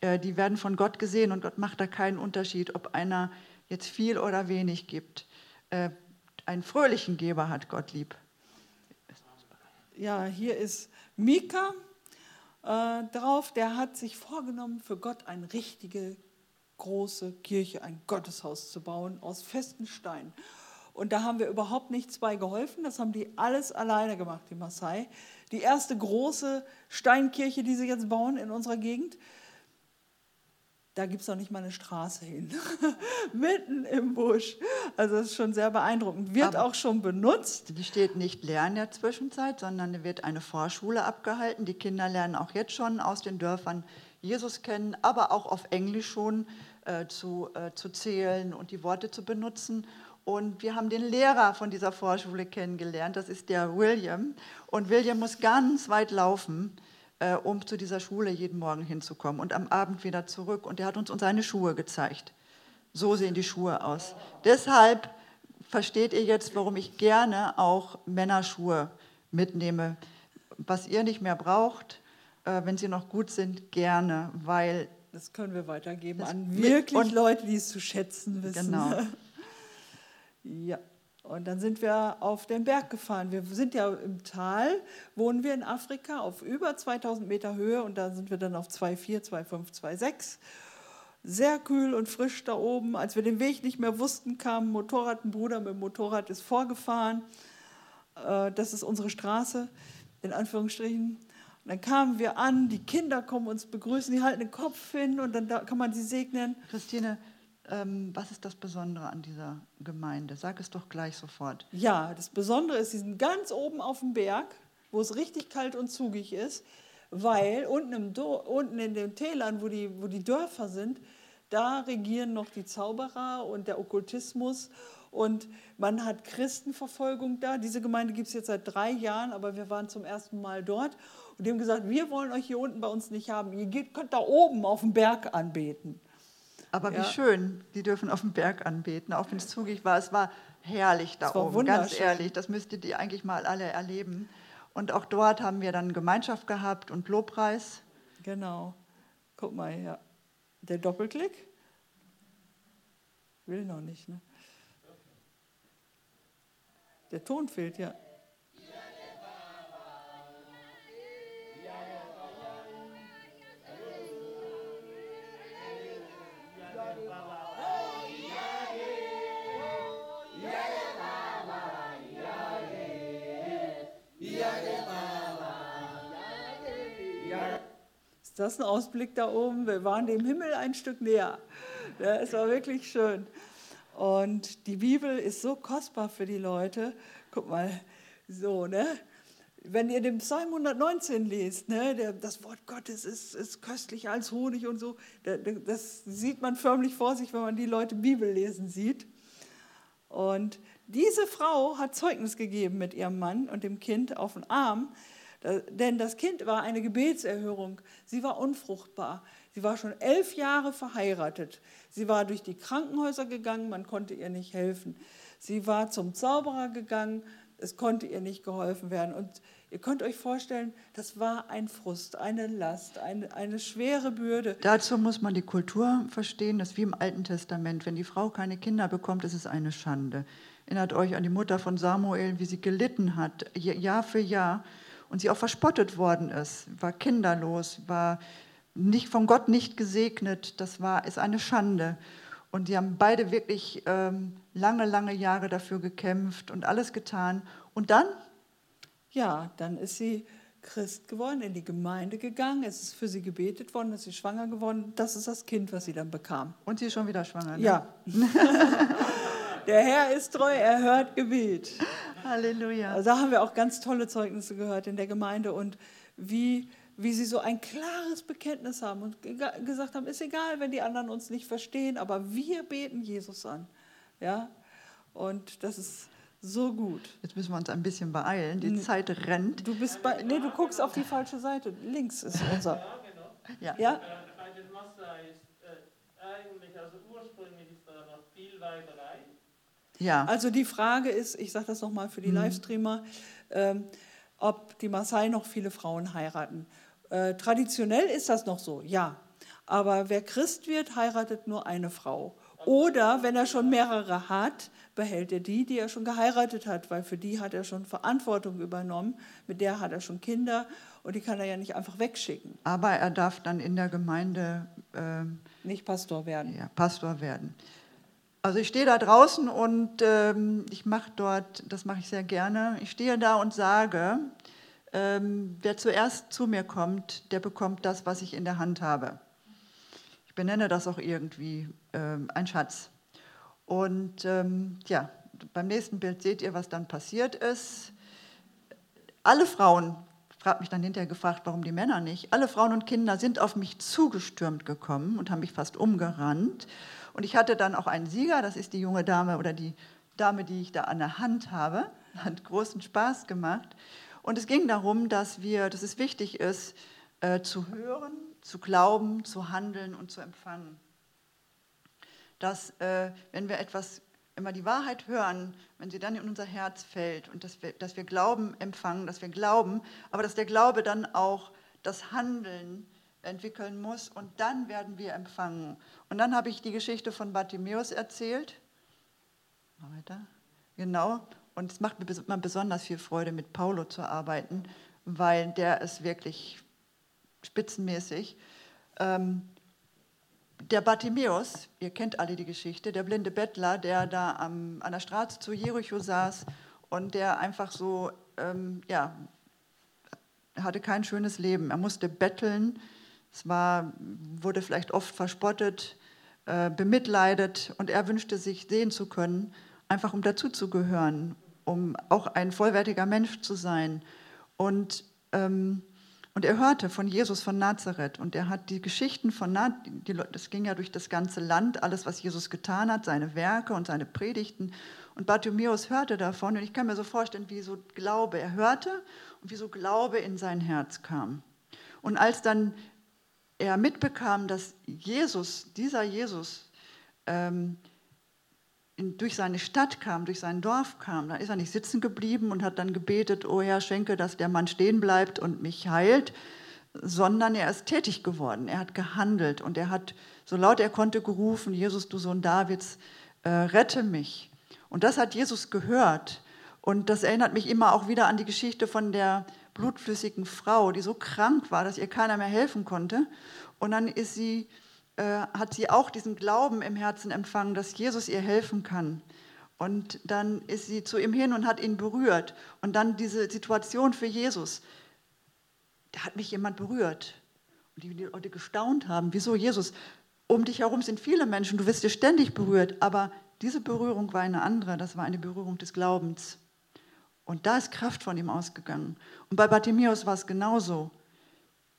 [SPEAKER 2] äh, die werden von Gott gesehen und Gott macht da keinen Unterschied, ob einer jetzt viel oder wenig gibt. Äh, einen fröhlichen Geber hat Gott lieb.
[SPEAKER 1] Ja, hier ist Mika äh, drauf, der hat sich vorgenommen, für Gott eine richtige große Kirche, ein Gotteshaus zu bauen aus festen Steinen. Und da haben wir überhaupt nichts bei geholfen. Das haben die alles alleine gemacht, die Maasai. Die erste große Steinkirche, die sie jetzt bauen in unserer Gegend, da gibt es noch nicht mal eine Straße hin. Mitten im Busch. Also das ist schon sehr beeindruckend. Wird Aber auch schon benutzt.
[SPEAKER 2] Die steht nicht leer in der Zwischenzeit, sondern wird eine Vorschule abgehalten. Die Kinder lernen auch jetzt schon aus den Dörfern Jesus kennen, aber auch auf Englisch schon äh, zu, äh, zu zählen und die Worte zu benutzen. Und wir haben den Lehrer von dieser Vorschule kennengelernt, das ist der William. Und William muss ganz weit laufen, äh, um zu dieser Schule jeden Morgen hinzukommen und am Abend wieder zurück. Und er hat uns seine Schuhe gezeigt. So sehen die Schuhe aus. Deshalb versteht ihr jetzt, warum ich gerne auch Männerschuhe mitnehme. Was ihr nicht mehr braucht, äh, wenn sie noch gut sind, gerne, weil
[SPEAKER 1] das können wir weitergeben an wirklich Leute, die es zu schätzen wissen. Genau. Ja, und dann sind wir auf den Berg gefahren. Wir sind ja im Tal, wohnen wir in Afrika auf über 2000 Meter Höhe und da sind wir dann auf 2,4, 2,5, 2,6. Sehr kühl und frisch da oben. Als wir den Weg nicht mehr wussten, kam ein Motorrad, ein Bruder mit dem Motorrad ist vorgefahren. Äh, das ist unsere Straße, in Anführungsstrichen. Und dann kamen wir an, die Kinder kommen uns begrüßen, die halten den Kopf hin und dann kann man sie segnen.
[SPEAKER 2] Christine, ähm, was ist das Besondere an dieser Gemeinde? Sag es doch gleich sofort.
[SPEAKER 1] Ja, das Besondere ist, sie sind ganz oben auf dem Berg, wo es richtig kalt und zugig ist, weil unten, unten in den Tälern, wo die, wo die Dörfer sind, da regieren noch die Zauberer und der Okkultismus und man hat Christenverfolgung da. Diese Gemeinde gibt es jetzt seit drei Jahren, aber wir waren zum ersten Mal dort und die haben gesagt, wir wollen euch hier unten bei uns nicht haben. Ihr geht, könnt da oben auf dem Berg anbeten.
[SPEAKER 2] Aber ja. wie schön, die dürfen auf dem Berg anbeten, auch wenn es zugig war. Es war herrlich da oben, ganz ehrlich. Das müsstet ihr eigentlich mal alle erleben. Und auch dort haben wir dann Gemeinschaft gehabt und Lobpreis.
[SPEAKER 1] Genau. Guck mal hier. Der Doppelklick? Will noch nicht, ne? Der Ton fehlt ja. Ist das ein Ausblick da oben? Wir waren dem Himmel ein Stück näher. Ja, es war wirklich schön. Und die Bibel ist so kostbar für die Leute. Guck mal, so, ne? Wenn ihr den Psalm 119 lest, ne, der, das Wort Gottes ist, ist köstlicher als Honig und so, das sieht man förmlich vor sich, wenn man die Leute Bibel lesen sieht. Und diese Frau hat Zeugnis gegeben mit ihrem Mann und dem Kind auf den Arm, denn das Kind war eine Gebetserhörung. Sie war unfruchtbar. Sie war schon elf Jahre verheiratet. Sie war durch die Krankenhäuser gegangen, man konnte ihr nicht helfen. Sie war zum Zauberer gegangen, es konnte ihr nicht geholfen werden. Und ihr könnt euch vorstellen, das war ein Frust, eine Last, eine, eine schwere Bürde.
[SPEAKER 2] Dazu muss man die Kultur verstehen, das ist wie im Alten Testament. Wenn die Frau keine Kinder bekommt, ist es eine Schande. Erinnert euch an die Mutter von Samuel, wie sie gelitten hat, Jahr für Jahr und sie auch verspottet worden ist, war kinderlos, war nicht von Gott nicht gesegnet, das war, ist eine Schande. Und sie haben beide wirklich ähm, lange, lange Jahre dafür gekämpft und alles getan. Und dann?
[SPEAKER 1] Ja, dann ist sie Christ geworden, in die Gemeinde gegangen. Es ist für sie gebetet worden, ist sie schwanger geworden. Das ist das Kind, was sie dann bekam.
[SPEAKER 2] Und sie ist schon wieder schwanger. Ne?
[SPEAKER 1] Ja. Der Herr ist treu, er hört Gebet.
[SPEAKER 2] Halleluja.
[SPEAKER 1] Also da haben wir auch ganz tolle Zeugnisse gehört in der Gemeinde und wie, wie sie so ein klares Bekenntnis haben und gesagt haben, ist egal, wenn die anderen uns nicht verstehen, aber wir beten Jesus an. Ja? Und das ist so gut.
[SPEAKER 2] Jetzt müssen wir uns ein bisschen beeilen, die Zeit rennt.
[SPEAKER 1] Du bist bei, nee, du guckst auf die falsche Seite. Links ist unser. Ja,
[SPEAKER 3] genau. Ja. ja? Bei den Massa ist äh, eigentlich, also ursprünglich ist da noch viel Weiberei.
[SPEAKER 1] Ja. Also die Frage ist, ich sage das nochmal für die mhm. Livestreamer, ähm, ob die Maasai noch viele Frauen heiraten. Äh, traditionell ist das noch so, ja. Aber wer Christ wird, heiratet nur eine Frau. Oder wenn er schon mehrere hat, behält er die, die er schon geheiratet hat, weil für die hat er schon Verantwortung übernommen, mit der hat er schon Kinder und die kann er ja nicht einfach wegschicken.
[SPEAKER 2] Aber er darf dann in der Gemeinde
[SPEAKER 1] äh, nicht Pastor werden.
[SPEAKER 2] Ja, Pastor werden. Also ich stehe da draußen und ähm, ich mache dort, das mache ich sehr gerne, ich stehe da und sage, ähm, wer zuerst zu mir kommt, der bekommt das, was ich in der Hand habe. Ich benenne das auch irgendwie ähm, ein Schatz. Und ähm, ja, beim nächsten Bild seht ihr, was dann passiert ist. Alle Frauen, fragt mich dann hinterher gefragt, warum die Männer nicht, alle Frauen und Kinder sind auf mich zugestürmt gekommen und haben mich fast umgerannt. Und ich hatte dann auch einen Sieger, das ist die junge Dame oder die Dame, die ich da an der Hand habe. Hat großen Spaß gemacht. Und es ging darum, dass wir, dass es wichtig ist, äh, zu hören, zu glauben, zu handeln und zu empfangen. Dass, äh, wenn wir etwas wir die Wahrheit hören, wenn sie dann in unser Herz fällt und dass wir, dass wir Glauben empfangen, dass wir glauben, aber dass der Glaube dann auch das Handeln entwickeln muss und dann werden wir empfangen. Und dann habe ich die Geschichte von Bartimäus erzählt. Mal weiter. Genau. Und es macht mir besonders viel Freude, mit Paulo zu arbeiten, weil der ist wirklich spitzenmäßig. Ähm, der Bartimäus, ihr kennt alle die Geschichte, der blinde Bettler, der da am, an der Straße zu Jericho saß und der einfach so, ähm, ja, hatte kein schönes Leben. Er musste betteln, es war, wurde vielleicht oft verspottet, äh, bemitleidet und er wünschte sich sehen zu können, einfach um dazuzugehören, um auch ein vollwertiger Mensch zu sein. Und ähm, und er hörte von Jesus von Nazareth und er hat die Geschichten von Nazareth, das ging ja durch das ganze Land, alles, was Jesus getan hat, seine Werke und seine Predigten. Und Bartimäus hörte davon und ich kann mir so vorstellen, wie so Glaube, er hörte und wie so Glaube in sein Herz kam. Und als dann er mitbekam, dass Jesus, dieser Jesus, ähm, in, durch seine Stadt kam, durch sein Dorf kam, da ist er nicht sitzen geblieben und hat dann gebetet, oh Herr, schenke, dass der Mann stehen bleibt und mich heilt, sondern er ist tätig geworden, er hat gehandelt und er hat, so laut er konnte, gerufen, Jesus, du Sohn Davids, äh, rette mich. Und das hat Jesus gehört. Und das erinnert mich immer auch wieder an die Geschichte von der blutflüssigen Frau, die so krank war, dass ihr keiner mehr helfen konnte. Und dann ist sie äh, hat sie auch diesen Glauben im Herzen empfangen, dass Jesus ihr helfen kann. Und dann ist sie zu ihm hin und hat ihn berührt. Und dann diese Situation für Jesus. Da hat mich jemand berührt. Und die Leute gestaunt haben, wieso Jesus? Um dich herum sind viele Menschen, du wirst dir ständig berührt. Aber diese Berührung war eine andere, das war eine Berührung des Glaubens. Und da ist Kraft von ihm ausgegangen. Und bei Bartimäus war es genauso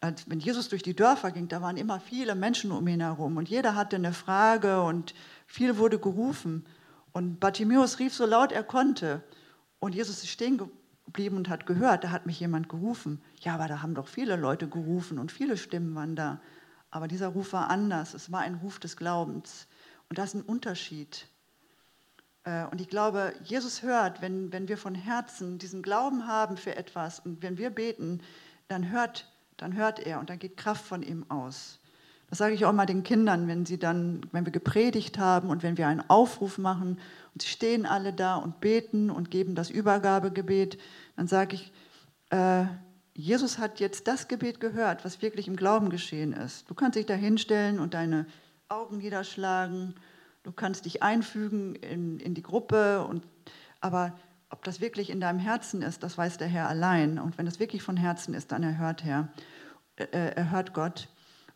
[SPEAKER 2] als wenn Jesus durch die Dörfer ging, da waren immer viele Menschen um ihn herum und jeder hatte eine Frage und viel wurde gerufen. Und Bartimäus rief so laut er konnte und Jesus ist stehen geblieben und hat gehört, da hat mich jemand gerufen. Ja, aber da haben doch viele Leute gerufen und viele Stimmen waren da. Aber dieser Ruf war anders, es war ein Ruf des Glaubens. Und das ist ein Unterschied. Äh, und ich glaube, Jesus hört, wenn, wenn wir von Herzen diesen Glauben haben für etwas und wenn wir beten, dann hört dann hört er und dann geht Kraft von ihm aus. Das sage ich auch mal den Kindern, wenn sie dann, wenn wir gepredigt haben und wenn wir einen Aufruf machen und sie stehen alle da und beten und geben das Übergabegebet, dann sage ich, äh, Jesus hat jetzt das Gebet gehört, was wirklich im Glauben geschehen ist. Du kannst dich da hinstellen und deine Augen niederschlagen, du kannst dich einfügen in, in die Gruppe, und, aber ob das wirklich in deinem Herzen ist, das weiß der Herr allein. Und wenn es wirklich von Herzen ist, dann erhört Herr, äh, erhört Gott.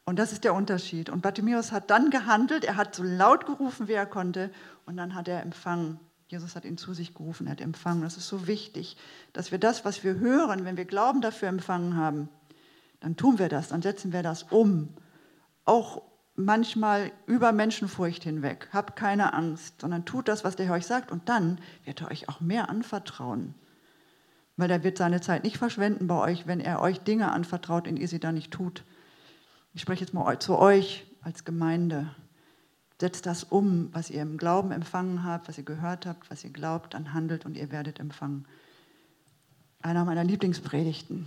[SPEAKER 2] Und das ist der Unterschied. Und Bartimäus hat dann gehandelt, er hat so laut gerufen, wie er konnte, und dann hat er empfangen. Jesus hat ihn zu sich gerufen, er hat empfangen. Das ist so wichtig, dass wir das, was wir hören, wenn wir Glauben dafür empfangen haben, dann tun wir das, dann setzen wir das um. Auch manchmal über Menschenfurcht hinweg. Habt keine Angst, sondern tut das, was der Herr euch sagt und dann wird er euch auch mehr anvertrauen. Weil er wird seine Zeit nicht verschwenden bei euch, wenn er euch Dinge anvertraut, in ihr sie dann nicht tut. Ich spreche jetzt mal zu euch als Gemeinde. Setzt das um, was ihr im Glauben empfangen habt, was ihr gehört habt, was ihr glaubt, dann handelt und ihr werdet empfangen. Einer meiner Lieblingspredigten.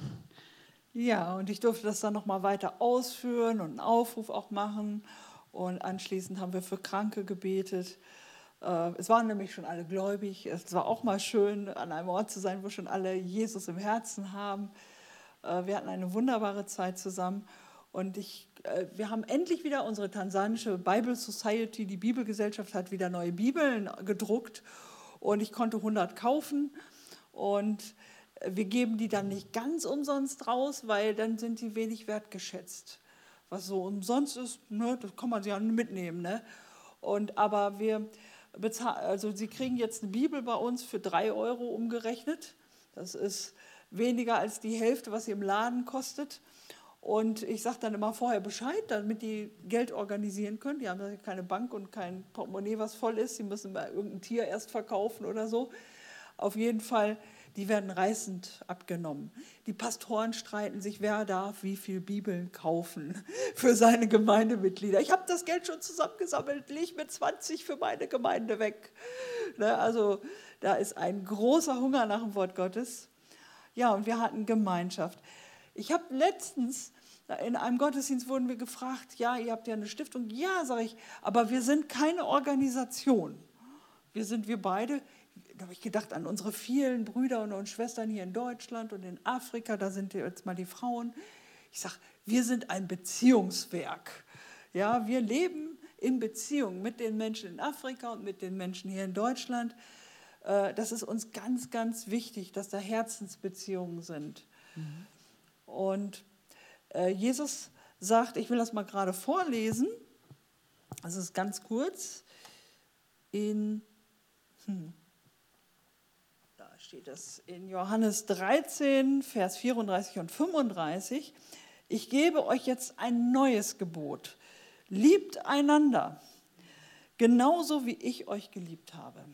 [SPEAKER 1] Ja, und ich durfte das dann nochmal weiter ausführen und einen Aufruf auch machen. Und anschließend haben wir für Kranke gebetet. Äh, es waren nämlich schon alle gläubig. Es war auch mal schön, an einem Ort zu sein, wo schon alle Jesus im Herzen haben. Äh, wir hatten eine wunderbare Zeit zusammen. Und ich äh, wir haben endlich wieder unsere tansanische Bible Society, die Bibelgesellschaft hat wieder neue Bibeln gedruckt und ich konnte 100 kaufen und wir geben die dann nicht ganz umsonst raus, weil dann sind die wenig wertgeschätzt. Was so umsonst ist, ne, das kann man sich ja mitnehmen. Ne? Und, aber wir bezahlen, also Sie kriegen jetzt eine Bibel bei uns für drei Euro umgerechnet. Das ist weniger als die Hälfte, was sie im Laden kostet. Und ich sage dann immer vorher Bescheid, damit die Geld organisieren können. Die haben keine Bank und kein Portemonnaie, was voll ist. Sie müssen mal irgendein Tier erst verkaufen oder so. Auf jeden Fall, die werden reißend abgenommen. Die Pastoren streiten sich, wer darf wie viel Bibeln kaufen für seine Gemeindemitglieder. Ich habe das Geld schon zusammengesammelt, lege mir 20 für meine Gemeinde weg. Ne, also da ist ein großer Hunger nach dem Wort Gottes. Ja, und wir hatten Gemeinschaft. Ich habe letztens in einem Gottesdienst wurden wir gefragt, ja, ihr habt ja eine Stiftung. Ja, sage ich, aber wir sind keine Organisation. Wir sind wir beide. Da habe ich gedacht an unsere vielen Brüder und Schwestern hier in Deutschland und in Afrika. Da sind jetzt mal die Frauen. Ich sage, wir sind ein Beziehungswerk. Ja, wir leben in Beziehung mit den Menschen in Afrika und mit den Menschen hier in Deutschland. Äh, das ist uns ganz, ganz wichtig, dass da Herzensbeziehungen sind. Mhm. Und äh, Jesus sagt, ich will das mal gerade vorlesen, das ist ganz kurz, in, hm, steht es in Johannes 13, Vers 34 und 35, ich gebe euch jetzt ein neues Gebot, liebt einander, genauso wie ich euch geliebt habe.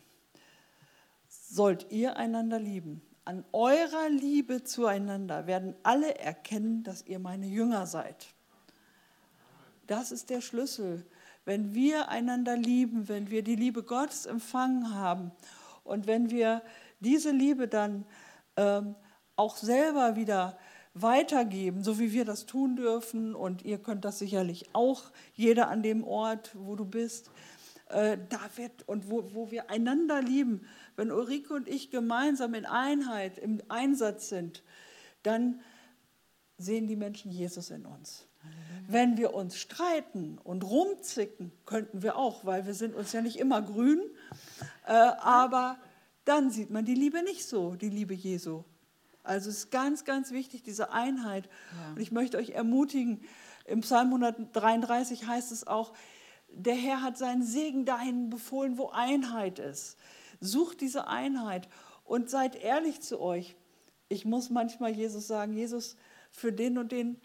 [SPEAKER 1] Sollt ihr einander lieben. An eurer Liebe zueinander werden alle erkennen, dass ihr meine Jünger seid. Das ist der Schlüssel. Wenn wir einander lieben, wenn wir die Liebe Gottes empfangen haben und wenn wir diese Liebe dann ähm, auch selber wieder weitergeben, so wie wir das tun dürfen, und ihr könnt das sicherlich auch, jeder an dem Ort, wo du bist, äh, da wird und wo, wo wir einander lieben, wenn Ulrike und ich gemeinsam in Einheit, im Einsatz sind, dann sehen die Menschen Jesus in uns. Wenn wir uns streiten und rumzicken, könnten wir auch, weil wir sind uns ja nicht immer grün, äh, aber dann sieht man die Liebe nicht so, die Liebe Jesu. Also es ist ganz, ganz wichtig, diese Einheit. Ja. Und ich möchte euch ermutigen, im Psalm 133 heißt es auch, der Herr hat seinen Segen dahin befohlen, wo Einheit ist. Sucht diese Einheit und seid ehrlich zu euch. Ich muss manchmal Jesus sagen, Jesus, für den und den,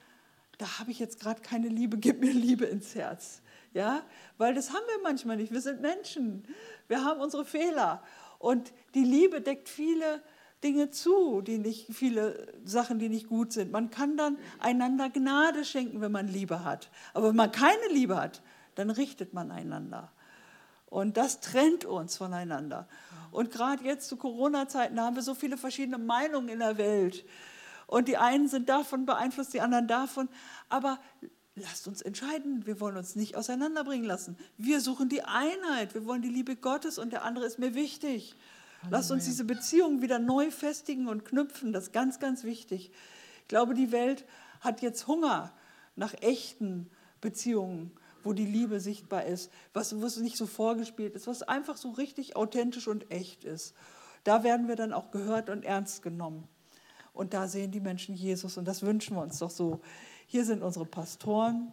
[SPEAKER 1] da habe ich jetzt gerade keine Liebe, gib mir Liebe ins Herz. Ja, weil das haben wir manchmal nicht. Wir sind Menschen. Wir haben unsere Fehler. Und die Liebe deckt viele Dinge zu, die nicht, viele Sachen, die nicht gut sind. Man kann dann einander Gnade schenken, wenn man Liebe hat. Aber wenn man keine Liebe hat, dann richtet man einander. Und das trennt uns voneinander. Und gerade jetzt zu Corona-Zeiten haben wir so viele verschiedene Meinungen in der Welt. Und die einen sind davon beeinflusst, die anderen davon. Aber lasst uns entscheiden. Wir wollen uns nicht auseinanderbringen lassen. Wir suchen die Einheit. Wir wollen die Liebe Gottes und der andere ist mir wichtig. Lasst uns diese Beziehung wieder neu festigen und knüpfen. Das ist ganz, ganz wichtig. Ich glaube, die Welt hat jetzt Hunger nach echten Beziehungen wo die Liebe sichtbar ist, was, was nicht so vorgespielt ist, was einfach so richtig authentisch und echt ist. Da werden wir dann auch gehört und ernst genommen. Und da sehen die Menschen Jesus und das wünschen wir uns doch so. Hier sind unsere Pastoren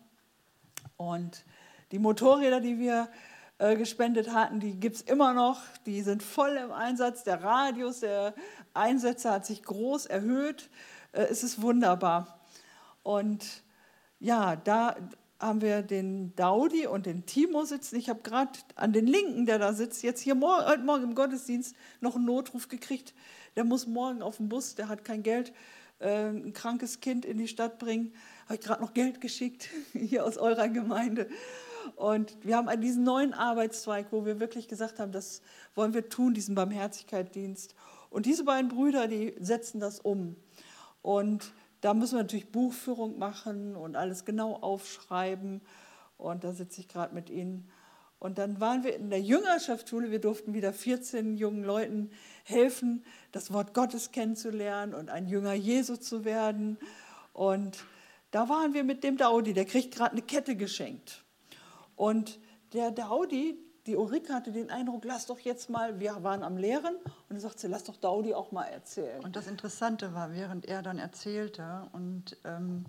[SPEAKER 1] und die Motorräder, die wir äh, gespendet hatten, die gibt es immer noch. Die sind voll im Einsatz. Der Radius der Einsätze hat sich groß erhöht. Äh, es ist wunderbar. Und ja, da, haben wir den Daudi und den Timo sitzen. Ich habe gerade an den Linken, der da sitzt, jetzt hier morgen, heute Morgen im Gottesdienst noch einen Notruf gekriegt. Der muss morgen auf den Bus, der hat kein Geld, äh, ein krankes Kind in die Stadt bringen. Ich gerade noch Geld geschickt, hier aus eurer Gemeinde. Und wir haben diesen neuen Arbeitszweig, wo wir wirklich gesagt haben, das wollen wir tun, diesen Barmherzigkeitsdienst. Und diese beiden Brüder, die setzen das um. Und da müssen wir natürlich Buchführung machen und alles genau aufschreiben. Und da sitze ich gerade mit Ihnen. Und dann waren wir in der Jüngerschaftsschule. Wir durften wieder 14 jungen Leuten helfen, das Wort Gottes kennenzulernen und ein Jünger Jesu zu werden. Und Da waren wir mit dem Daudi, der kriegt gerade eine Kette geschenkt. Und der Daudi, die Ulrike hatte den Eindruck, lass doch jetzt mal, wir waren am Lehren und dann sagt sie, lass doch Daudi auch mal erzählen.
[SPEAKER 2] Und das Interessante war, während er dann erzählte und ähm,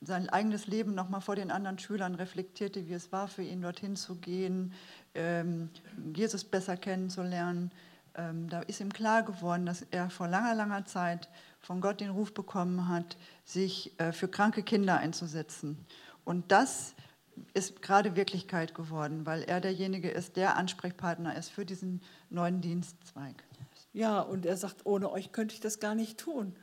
[SPEAKER 2] sein eigenes Leben nochmal vor den anderen Schülern reflektierte, wie es war für ihn, dorthin zu gehen, ähm, Jesus besser kennenzulernen, ähm, da ist ihm klar geworden, dass er vor langer, langer Zeit von Gott den Ruf bekommen hat, sich äh, für kranke Kinder einzusetzen. Und das ist gerade Wirklichkeit geworden, weil er derjenige ist, der Ansprechpartner ist für diesen neuen Dienstzweig.
[SPEAKER 1] Ja, und er sagt, ohne euch könnte ich das gar nicht tun.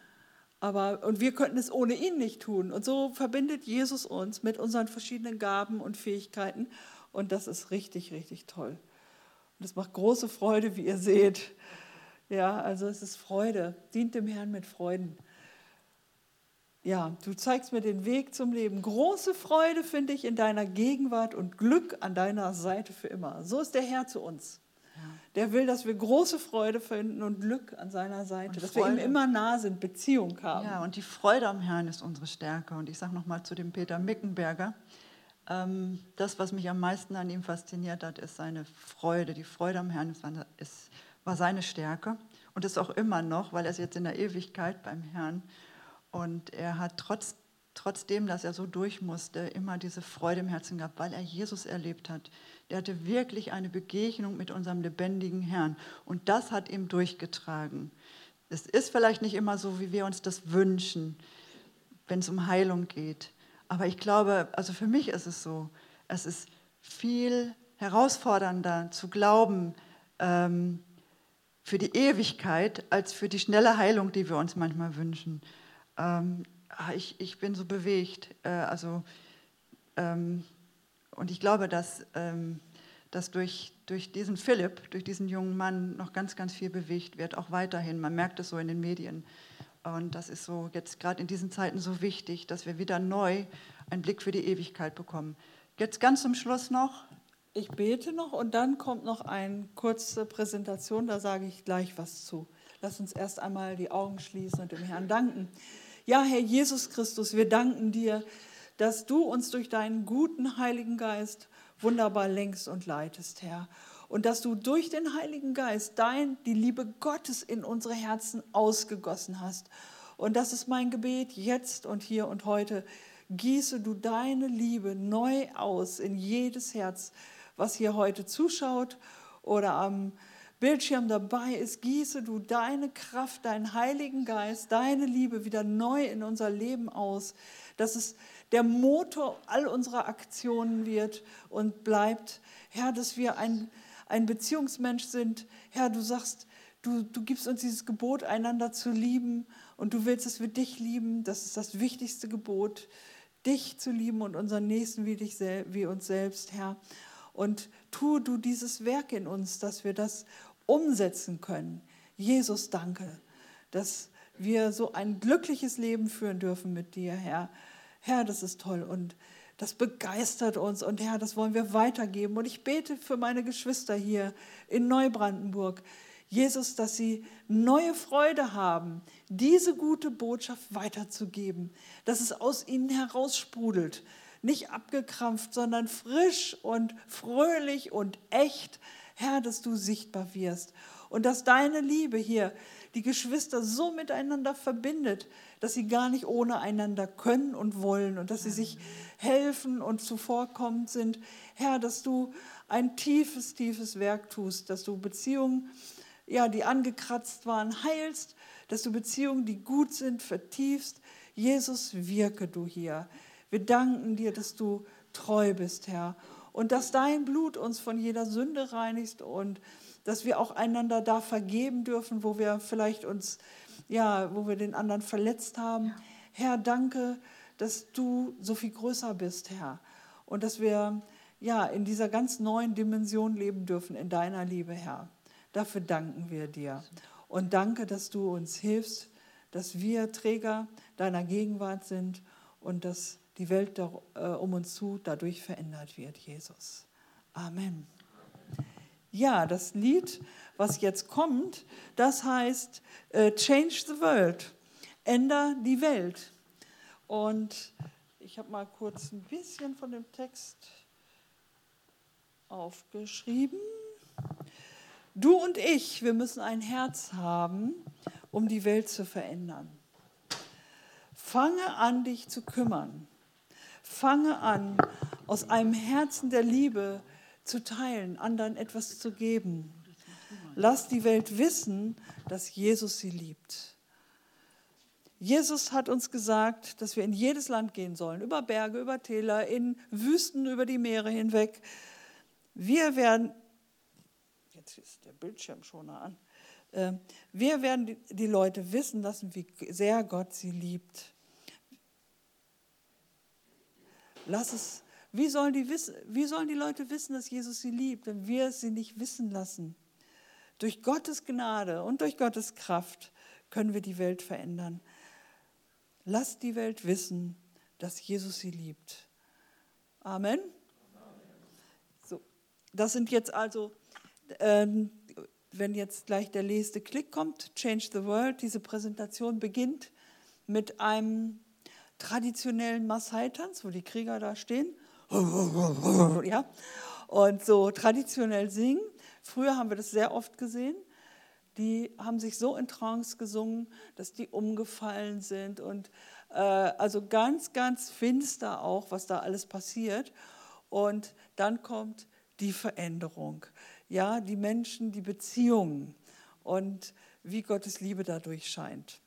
[SPEAKER 1] Aber, und wir könnten es ohne ihn nicht tun. Und so verbindet Jesus uns mit unseren verschiedenen Gaben und Fähigkeiten. Und das ist richtig, richtig toll. Und es macht große Freude, wie ihr seht. Ja, also es ist Freude. Dient dem Herrn mit Freuden. Ja, du zeigst mir den Weg zum Leben. Große Freude finde ich in deiner Gegenwart und Glück an deiner Seite für immer. So ist der Herr zu uns. Der will, dass wir große Freude finden und Glück an seiner Seite, und dass Freude. wir ihm immer nah sind, Beziehung haben.
[SPEAKER 2] Ja, und die Freude am Herrn ist unsere Stärke. Und ich sage nochmal zu dem Peter Mickenberger, ähm, das, was mich am meisten an ihm fasziniert hat, ist seine Freude. Die Freude am Herrn ist, ist, war seine Stärke und ist auch immer noch, weil er ist jetzt in der Ewigkeit beim Herrn. Und er hat trotz, trotzdem, dass er so durch musste, immer diese Freude im Herzen gehabt, weil er Jesus erlebt hat. Er hatte wirklich eine Begegnung mit unserem lebendigen Herrn. Und das hat ihm durchgetragen. Es ist vielleicht nicht immer so, wie wir uns das wünschen, wenn es um Heilung geht. Aber ich glaube, also für mich ist es so, es ist viel herausfordernder zu glauben ähm, für die Ewigkeit als für die schnelle Heilung, die wir uns manchmal wünschen. Ähm, ah, ich, ich bin so bewegt. Äh, also, ähm, und ich glaube, dass, ähm, dass durch, durch diesen Philipp, durch diesen jungen Mann noch ganz, ganz viel bewegt wird, auch weiterhin. Man merkt es so in den Medien. Und das ist so jetzt gerade in diesen Zeiten so wichtig, dass wir wieder neu einen Blick für die Ewigkeit bekommen. Jetzt ganz zum Schluss noch.
[SPEAKER 1] Ich bete noch und dann kommt noch eine kurze Präsentation, da sage ich gleich was zu. Lass uns erst einmal die Augen schließen und dem Herrn danken. Ja, Herr Jesus Christus, wir danken dir, dass du uns durch deinen guten Heiligen Geist wunderbar lenkst und leitest, Herr und dass du durch den Heiligen Geist dein, die Liebe Gottes in unsere Herzen ausgegossen hast. Und das ist mein Gebet jetzt und hier und heute. Gieße du deine Liebe neu aus in jedes Herz, was hier heute zuschaut oder am Bildschirm dabei ist. Gieße du deine Kraft, deinen Heiligen Geist, deine Liebe wieder neu in unser Leben aus, dass es der Motor all unserer Aktionen wird und bleibt. Herr, dass wir ein ein Beziehungsmensch sind. Herr, du sagst, du, du gibst uns dieses Gebot, einander zu lieben und du willst, dass wir dich lieben. Das ist das wichtigste Gebot, dich zu lieben und unseren Nächsten wie, dich, wie uns selbst, Herr. Und tu du dieses Werk in uns, dass wir das umsetzen können. Jesus, danke, dass wir so ein glückliches Leben führen dürfen mit dir, Herr. Herr, das ist toll. Und das begeistert uns und Herr, das wollen wir weitergeben. Und ich bete für meine Geschwister hier in Neubrandenburg, Jesus, dass sie neue Freude haben, diese gute Botschaft weiterzugeben, dass es aus ihnen heraussprudelt, nicht abgekrampft, sondern frisch und fröhlich und echt. Herr, dass du sichtbar wirst und dass deine Liebe hier die Geschwister so miteinander verbindet, dass sie gar nicht ohne einander können und wollen und dass sie sich helfen und zuvorkommend sind. Herr, dass du ein tiefes, tiefes Werk tust, dass du Beziehungen, ja, die angekratzt waren, heilst, dass du Beziehungen, die gut sind, vertiefst. Jesus, wirke du hier. Wir danken dir, dass du treu bist, Herr, und dass dein Blut uns von jeder Sünde reinigt und dass wir auch einander da vergeben dürfen, wo wir vielleicht uns, ja, wo wir den anderen verletzt haben. Ja. Herr, danke, dass du so viel größer bist, Herr. Und dass wir ja in dieser ganz neuen Dimension leben dürfen, in deiner Liebe, Herr. Dafür danken wir dir. Und danke, dass du uns hilfst, dass wir Träger deiner Gegenwart sind und dass die Welt äh, um uns zu dadurch verändert wird, Jesus. Amen. Ja, das Lied, was jetzt kommt, das heißt äh, Change the World, änder die Welt. Und ich habe mal kurz ein bisschen von dem Text aufgeschrieben. Du und ich, wir müssen ein Herz haben, um die Welt zu verändern. Fange an, dich zu kümmern. Fange an, aus einem Herzen der Liebe zu teilen, anderen etwas zu geben. Lass die Welt wissen, dass Jesus sie liebt. Jesus hat uns gesagt, dass wir in jedes Land gehen sollen, über Berge, über Täler, in Wüsten, über die Meere hinweg. Wir werden, jetzt ist der Bildschirm schon an, äh, wir werden die Leute wissen lassen, wie sehr Gott sie liebt. Lass es, wie sollen, die wissen, wie sollen die Leute wissen, dass Jesus sie liebt, wenn wir sie nicht wissen lassen? Durch Gottes Gnade und durch Gottes Kraft können wir die Welt verändern. Lass die Welt wissen, dass Jesus sie liebt. Amen. So, das sind jetzt also, ähm, wenn jetzt gleich der nächste Klick kommt, Change the World, diese Präsentation beginnt mit einem traditionellen Maasai-Tanz, wo die Krieger da stehen. Ja, und so traditionell singen. Früher haben wir das sehr oft gesehen die haben sich so in Trance gesungen, dass die umgefallen sind und äh, also ganz, ganz finster auch, was da alles passiert. Und dann kommt die Veränderung, ja, die Menschen, die Beziehungen und wie Gottes Liebe dadurch scheint.